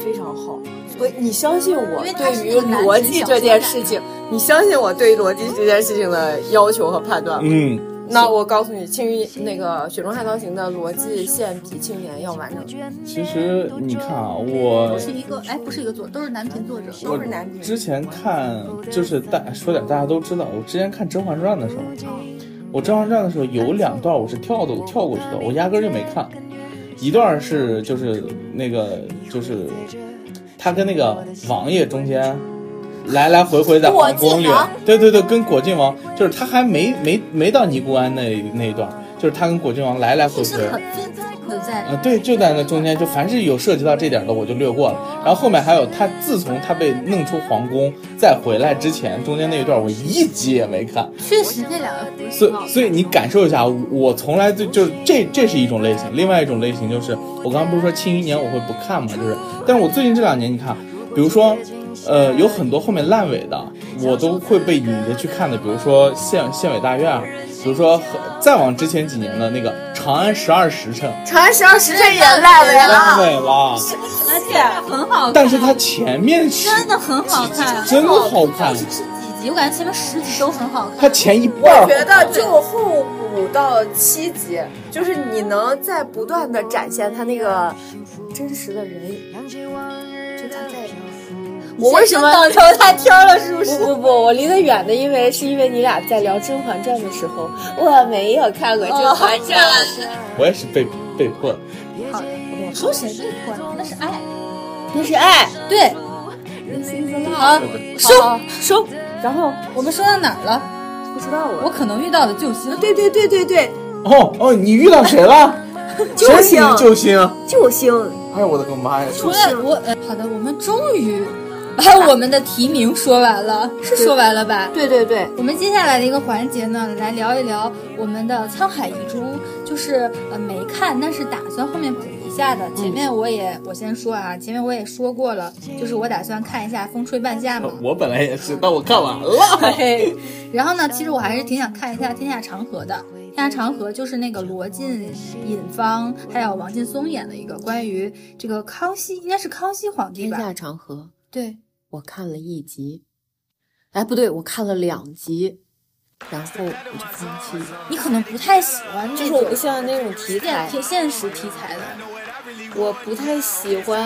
[SPEAKER 1] 非常好。所以你相信我对于逻辑这件事情，你相信我对于逻辑这件事情的要求和判断吗？
[SPEAKER 3] 嗯，
[SPEAKER 1] 那我告诉你，青云那个《雪中悍刀行》的逻辑线比庆余年要完整，
[SPEAKER 3] 其实你看啊，我》，
[SPEAKER 2] 是一个哎，不是一个作，都是男频作者。
[SPEAKER 1] 都是男频。
[SPEAKER 3] 之前看就是大说点大家都知道，我之前看《甄嬛传》的时候，我《甄嬛传》的时候有两段我是跳的跳过去的，我压根就没看。一段是就是那个就是他跟那个王爷中间来来回回在皇宫里对对对，跟果郡王就是他还没没没到尼姑庵那那一段，就是他跟果郡王来来回回。
[SPEAKER 2] 是很分的在
[SPEAKER 3] 啊，对，就在那中间，就凡是有涉及到这点的，我就略过了。然后后面还有他，自从他被弄出皇宫再回来之前，中间那一段我一集也没看。
[SPEAKER 2] 确实那两个不是
[SPEAKER 3] 所以你感受一下，我从来就就这这是一种类型，另外一种类型就是我刚刚不是说《庆余年》我会不看嘛，就是，但是我最近这两年你看，比如说，呃，有很多后面烂尾的，我都会被引着去看的，比如说《县县委大院》，比如说和再往之前几年的那个《长安十二时辰》，
[SPEAKER 1] 长安十二时辰也烂尾
[SPEAKER 3] 烂
[SPEAKER 1] 了，
[SPEAKER 3] 尾了，
[SPEAKER 2] 而且很好看，
[SPEAKER 3] 但是它前面是
[SPEAKER 2] 真的很好看，
[SPEAKER 3] 真好看，
[SPEAKER 2] 是几集？我感觉前面十集都很好看。
[SPEAKER 3] 它前一半
[SPEAKER 1] 我觉得就后五到七集，就是你能在不断的展现他那个真实的人。我为什么
[SPEAKER 2] 当头他天了是不
[SPEAKER 1] 不
[SPEAKER 2] 是？
[SPEAKER 1] 不不不，我离得远的，因为是因为你俩在聊《甄嬛传》的时候，我没有看过《甄嬛传》
[SPEAKER 3] 我也是被被迫的。
[SPEAKER 2] 好，我说谁被迫呢？那是爱。
[SPEAKER 1] 那是爱。
[SPEAKER 2] 对，好，收
[SPEAKER 1] 好收，然后
[SPEAKER 2] 我们说到哪儿了？
[SPEAKER 1] 不知道
[SPEAKER 2] 我可能遇到的救星。
[SPEAKER 1] 对对对对对，
[SPEAKER 3] 哦哦，你遇到谁了？
[SPEAKER 1] 救星
[SPEAKER 3] 的救星？
[SPEAKER 1] 救星，
[SPEAKER 3] 哎呦我的个妈呀！
[SPEAKER 2] 除了我，呃，好的，我们终于把我们的提名说完了，是说完了吧？
[SPEAKER 1] 对对对，
[SPEAKER 2] 我们接下来的一个环节呢，来聊一聊我们的《沧海遗珠》，就是呃没看，但是打算后面补一下的。前面我也我先说啊，前面我也说过了，就是我打算看一下《风吹半夏》嘛。
[SPEAKER 3] 我本来也是，但我看完了。
[SPEAKER 2] 嘿，然后呢，其实我还是挺想看一下《天下长河》的，《天下长河》就是那个罗晋、尹芳还有王劲松演的一个关于这个康熙，应该是康熙皇帝吧？
[SPEAKER 1] 天下长河，
[SPEAKER 2] 对，
[SPEAKER 1] 我看了一集，哎，不对，我看了两集，然后我就放弃了。
[SPEAKER 2] 你可能不太喜欢这种
[SPEAKER 1] 就是我不喜欢那种题材
[SPEAKER 2] 现，现实题材的，
[SPEAKER 1] 我不太喜欢，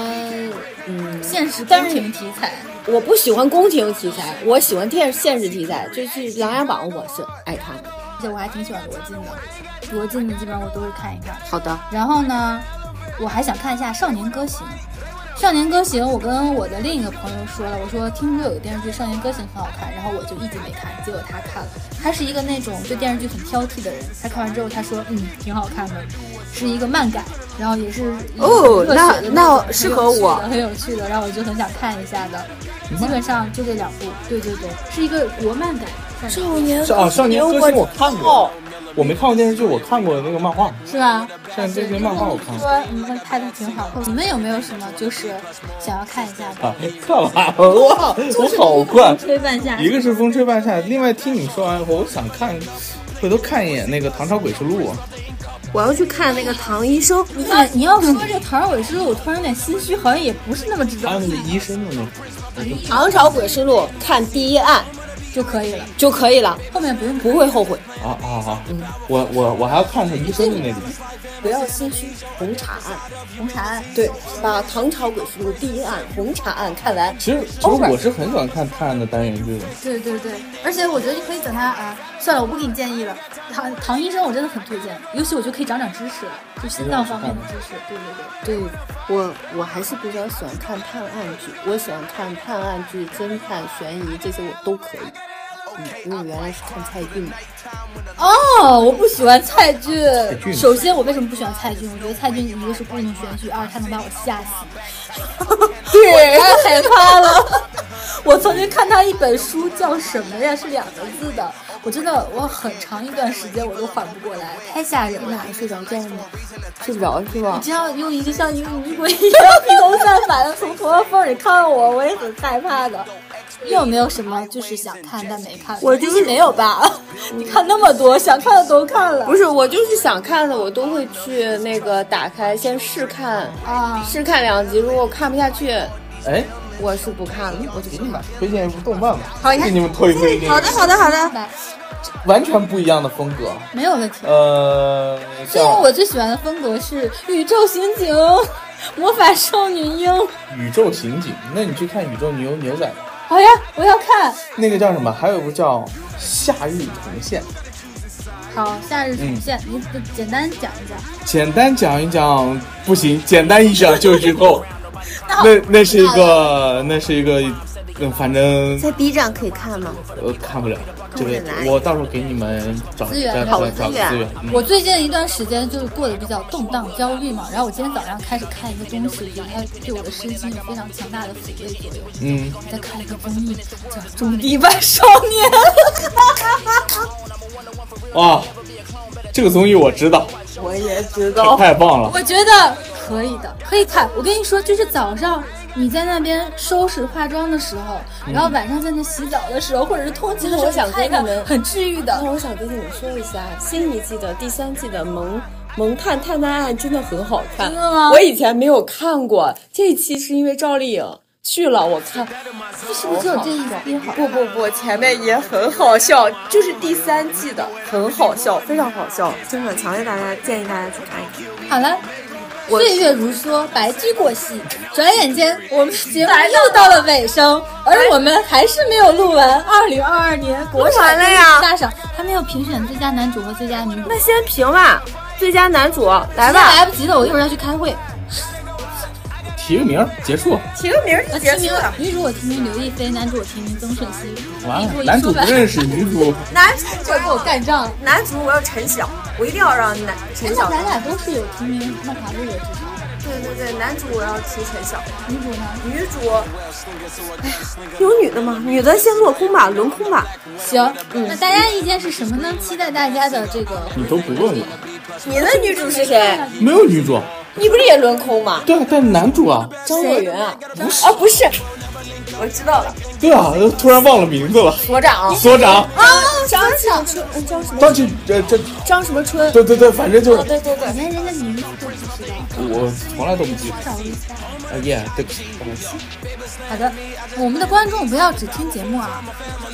[SPEAKER 1] 嗯，
[SPEAKER 2] 现实宫廷题材。
[SPEAKER 1] 我不喜欢宫廷题材，我喜欢电现实题材，就是《琅琊榜》，我是爱看的。
[SPEAKER 2] 而且我还挺喜欢罗晋的，罗晋的基本上我都会看一看。
[SPEAKER 1] 好的，
[SPEAKER 2] 然后呢，我还想看一下《少年歌行》。《少年歌行》，我跟我的另一个朋友说了，我说听说有个电视剧《少年歌行》很好看，然后我就一直没看，结果他看了。他是一个那种对电视剧很挑剔的人，他看完之后他说，嗯，挺好看的，是一个漫改，然后也是一个
[SPEAKER 1] 哦
[SPEAKER 2] 热血的
[SPEAKER 1] 那
[SPEAKER 2] 种
[SPEAKER 1] 那适合我
[SPEAKER 2] 很有趣的，很有趣的，然后我就很想看一下的。基本上就这两部，对对对，是一个国漫改。
[SPEAKER 1] 少年
[SPEAKER 3] 少年歌行我看过，我没看过电视剧，我看过那个漫画。
[SPEAKER 2] 是吧？
[SPEAKER 3] 像这些漫画我看过。
[SPEAKER 2] 说你们拍的挺好的，你们有没有什么就是想要看一下的？
[SPEAKER 3] 啊，看完了，哇，我好快。
[SPEAKER 2] 吹半夏，
[SPEAKER 3] 一个是风吹半夏，另外听你说完以后，我想看，回头看一眼那个《唐朝诡事录》。
[SPEAKER 1] 我要去看那个唐医生，
[SPEAKER 2] 你要你要说这个《唐朝诡事录》，我突然有点心虚，好像也不是那么值得
[SPEAKER 3] 还有那个医生的那个。
[SPEAKER 1] 《唐朝诡事录》看第一案
[SPEAKER 2] 就可以了，
[SPEAKER 1] 就可以了，
[SPEAKER 2] 后面不用
[SPEAKER 1] 不会后悔。
[SPEAKER 3] 啊啊啊！嗯我我我还要看看医生的那个。
[SPEAKER 1] 不要心虚，红茶案，
[SPEAKER 2] 红茶案。
[SPEAKER 1] 对，把《唐朝诡事录》第一案红茶案看完。
[SPEAKER 3] 其实其实我是很喜欢看探案的单元剧的。
[SPEAKER 2] 对对对，而且我觉得你可以等他啊，算了，我不给你建议了。唐唐医生我真的很推荐，尤其我就可以长长知识了，就心脏方面的知识。对对对。
[SPEAKER 1] 对我，我还是比较喜欢看探案剧，我喜欢看探案剧、侦探、悬疑这些我都可以。嗯，因为我原来是看蔡骏的。
[SPEAKER 2] 哦，我不喜欢蔡骏。首先，我为什么不喜欢蔡骏？我觉得蔡骏一个是故弄玄虚，二他能把我吓死。对，太害怕了。我曾经看他一本书，叫什么呀？是两个字的。我真的，我很长一段时间我都缓不过来，太吓人了。
[SPEAKER 1] 还睡着觉吗？睡不着是吧？
[SPEAKER 2] 你这样用一个像一个女鬼一样披头散发的从头发缝里看我，我也很害怕的。你有没有什么就是想看但没看？
[SPEAKER 1] 我就是
[SPEAKER 2] 没有吧？你看那么多，想看的都看了。
[SPEAKER 1] 不是，我就是想看的，我都会去那个打开先试看，
[SPEAKER 2] 啊，
[SPEAKER 1] 试看两集，如果看不下去，
[SPEAKER 3] 哎，
[SPEAKER 1] 我是不看了，我就给你们。
[SPEAKER 3] 推荐一部动漫吧，
[SPEAKER 1] 好
[SPEAKER 3] 给你们推推荐。
[SPEAKER 1] 好的，好的，好的。
[SPEAKER 3] 完全不一样的风格。
[SPEAKER 2] 没有问题。
[SPEAKER 3] 呃，
[SPEAKER 2] 因为我最喜欢的风格是宇宙刑警、魔法少女樱。
[SPEAKER 3] 宇宙刑警，那你去看宇宙牛牛仔吧。
[SPEAKER 2] 好呀，我要看。
[SPEAKER 3] 那个叫什么？还有一部叫《夏日重现》。
[SPEAKER 2] 好，夏日重现，你简单讲一讲。
[SPEAKER 3] 简单讲一讲不行，简单一讲就剧透。那那是一个，那是一个，嗯，反正
[SPEAKER 1] 在 B 站可以看吗？
[SPEAKER 3] 呃看不了。这个
[SPEAKER 1] 看不了
[SPEAKER 3] 我到时候给你们找
[SPEAKER 2] 资源好
[SPEAKER 1] 资源
[SPEAKER 3] 找找资源。嗯
[SPEAKER 2] 我最近一段时间就是过得比较动荡、焦虑嘛，然后我今天早上开始看一个东西，觉得它对我的身心有非常强大的抚慰作用。
[SPEAKER 3] 嗯，
[SPEAKER 2] 我在看一个综艺，叫《种地吧少年》。
[SPEAKER 3] 啊，这个综艺我知道，
[SPEAKER 1] 我也知
[SPEAKER 3] 道太棒了。
[SPEAKER 2] 我觉得可以的，可以看。我跟你说，就是早上你在那边收拾化妆的时候，然后晚上在那洗澡的时候，或者是通勤的时候，
[SPEAKER 1] 我想跟你们
[SPEAKER 2] 很治愈的。
[SPEAKER 1] 那我想跟你们说一下，新一季的第三季的萌萌探探探案真的很好看。
[SPEAKER 2] 真的吗
[SPEAKER 1] 我以前没有看过，这一期是因为赵丽颖去了，我看。
[SPEAKER 2] 是不是只有这一期好？
[SPEAKER 1] 不不不，前面也很好笑，就是第三季的很好笑，非常好笑，真的强烈大家建议大家去看一看。
[SPEAKER 2] 好了。
[SPEAKER 1] 我
[SPEAKER 2] 岁月如梭，白驹过隙，转眼间我们节目又到了尾声，而我们还是没有录完。二零二二年国
[SPEAKER 1] 录
[SPEAKER 2] 产
[SPEAKER 1] 完了呀
[SPEAKER 2] 大赏还没有评选最佳男主和最佳女主，
[SPEAKER 1] 那先评吧，最佳男主来吧，
[SPEAKER 2] 来不及了，我一会儿要去开会。
[SPEAKER 3] 提个名儿结束。
[SPEAKER 1] 提个名儿
[SPEAKER 2] 我提名女主我提名刘亦菲，男主我提名曾舜晞。
[SPEAKER 3] 完了男主不认识，女主
[SPEAKER 1] 男主
[SPEAKER 2] 就要跟我干仗。
[SPEAKER 1] 男主我要陈晓，我一定要让男陈晓。
[SPEAKER 2] 那咱俩都是有提名那卡路的，至少。
[SPEAKER 1] 对对对，男主我要提陈晓，
[SPEAKER 2] 女主呢？
[SPEAKER 1] 女主，哎呀，有女的吗？女的先落空吧，轮空吧。
[SPEAKER 2] 行，那大家意见是什么呢？期待大家的这个
[SPEAKER 3] 你都不问我，
[SPEAKER 1] 你的女主是谁？
[SPEAKER 3] 没有女主，
[SPEAKER 1] 你不是也轮空吗？
[SPEAKER 3] 对啊，但男主啊，
[SPEAKER 1] 张若昀啊？不是啊，不是，我知道了，
[SPEAKER 3] 对啊，突然忘了名字了。
[SPEAKER 1] 所长。
[SPEAKER 3] 所长
[SPEAKER 1] 啊，张小春，嗯，张什么？
[SPEAKER 3] 张这这这
[SPEAKER 1] 张什么春？
[SPEAKER 3] 对对对，反正就是
[SPEAKER 1] 哦，对对对，
[SPEAKER 2] 连人家名字都不知道，
[SPEAKER 3] 我从来都不记得。啊耶，对不起，不好意思。
[SPEAKER 2] 好的，我们的观众不要只听节目啊，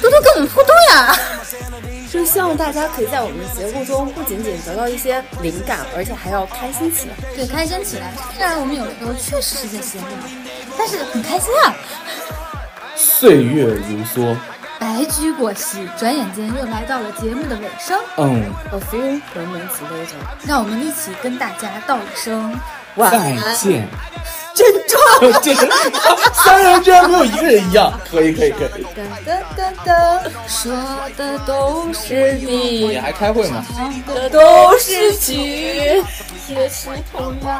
[SPEAKER 2] 多多跟我们互动呀。
[SPEAKER 1] 就是希望大家可以在我们的节目中不仅仅得到一些灵感，而且还要开心起来。
[SPEAKER 2] 对，开心起来。虽然我们有时候确实是在闲聊，但是很开心啊。
[SPEAKER 3] 岁月如梭，
[SPEAKER 2] 白驹过隙，转眼间又来到了节目的尾声。
[SPEAKER 3] 嗯
[SPEAKER 1] ，A few moments later，
[SPEAKER 2] 让我们一起跟大家道一声
[SPEAKER 1] 晚
[SPEAKER 3] 再
[SPEAKER 1] 安。
[SPEAKER 3] 见。
[SPEAKER 1] 真壮。
[SPEAKER 3] 这个三人居然没有一个人一样，可以可以可以。
[SPEAKER 2] 噔噔噔噔，说的都是
[SPEAKER 3] 你
[SPEAKER 2] 你，
[SPEAKER 3] 还开会吗？
[SPEAKER 2] 唱
[SPEAKER 1] 的
[SPEAKER 2] 的
[SPEAKER 1] 都是曲。
[SPEAKER 2] 也是同样。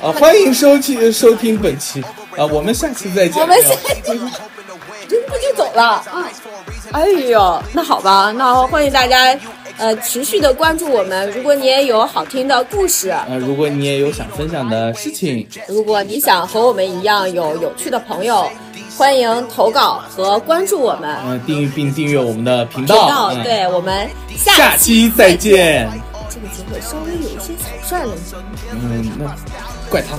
[SPEAKER 3] 啊，欢迎收听收听本期啊，我们下期再见。
[SPEAKER 1] 我们下期真不就走了？哎呦，那好吧，那欢迎大家呃持续的关注我们。如果你也有好听的故事，
[SPEAKER 3] 呃，如果你也有想分享的事情，
[SPEAKER 1] 如果你想和我们一样有有趣的朋友，欢迎投稿和关注我们
[SPEAKER 3] 嗯、订阅并订阅我们的频
[SPEAKER 1] 频
[SPEAKER 3] 道。嗯，
[SPEAKER 1] 对我们下
[SPEAKER 3] 下期再见。
[SPEAKER 1] 这个结尾稍微有一些草率了。
[SPEAKER 3] 嗯，那怪他。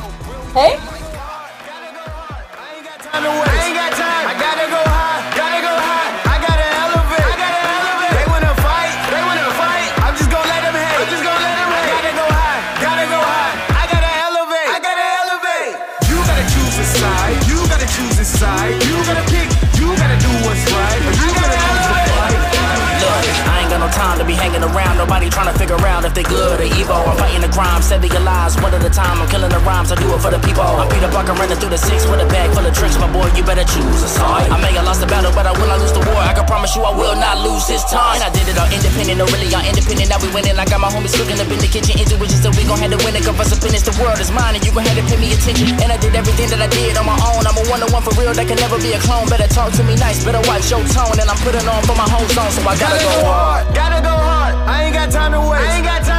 [SPEAKER 1] 哎。
[SPEAKER 4] Nobody trying to figure out if they good or evil. I'm fighting the crime, steady your lies one at a time. I'm killing the rhymes, I do it for the people. I'm Peter Parker running through the six with a bag full of tricks. My boy, you better choose a side. I may have lost the battle, but I will not lose the war. I can promise you I will not lose this time. And I did it all independent, no really all independent. Now we winning. I got my homies cooking up in the kitchen. Intuition, so we gon' have to win it. Cause us finish the world is mine, and you gon' have to pay me attention. And I did everything that I did on my own. I'm a one on one for real, that can never be a clone. Better talk to me nice, better watch your tone. And I'm putting on for my whole zone, so I gotta
[SPEAKER 5] Gotta
[SPEAKER 4] go hard,
[SPEAKER 5] gotta go hard. I ain't got time to waste.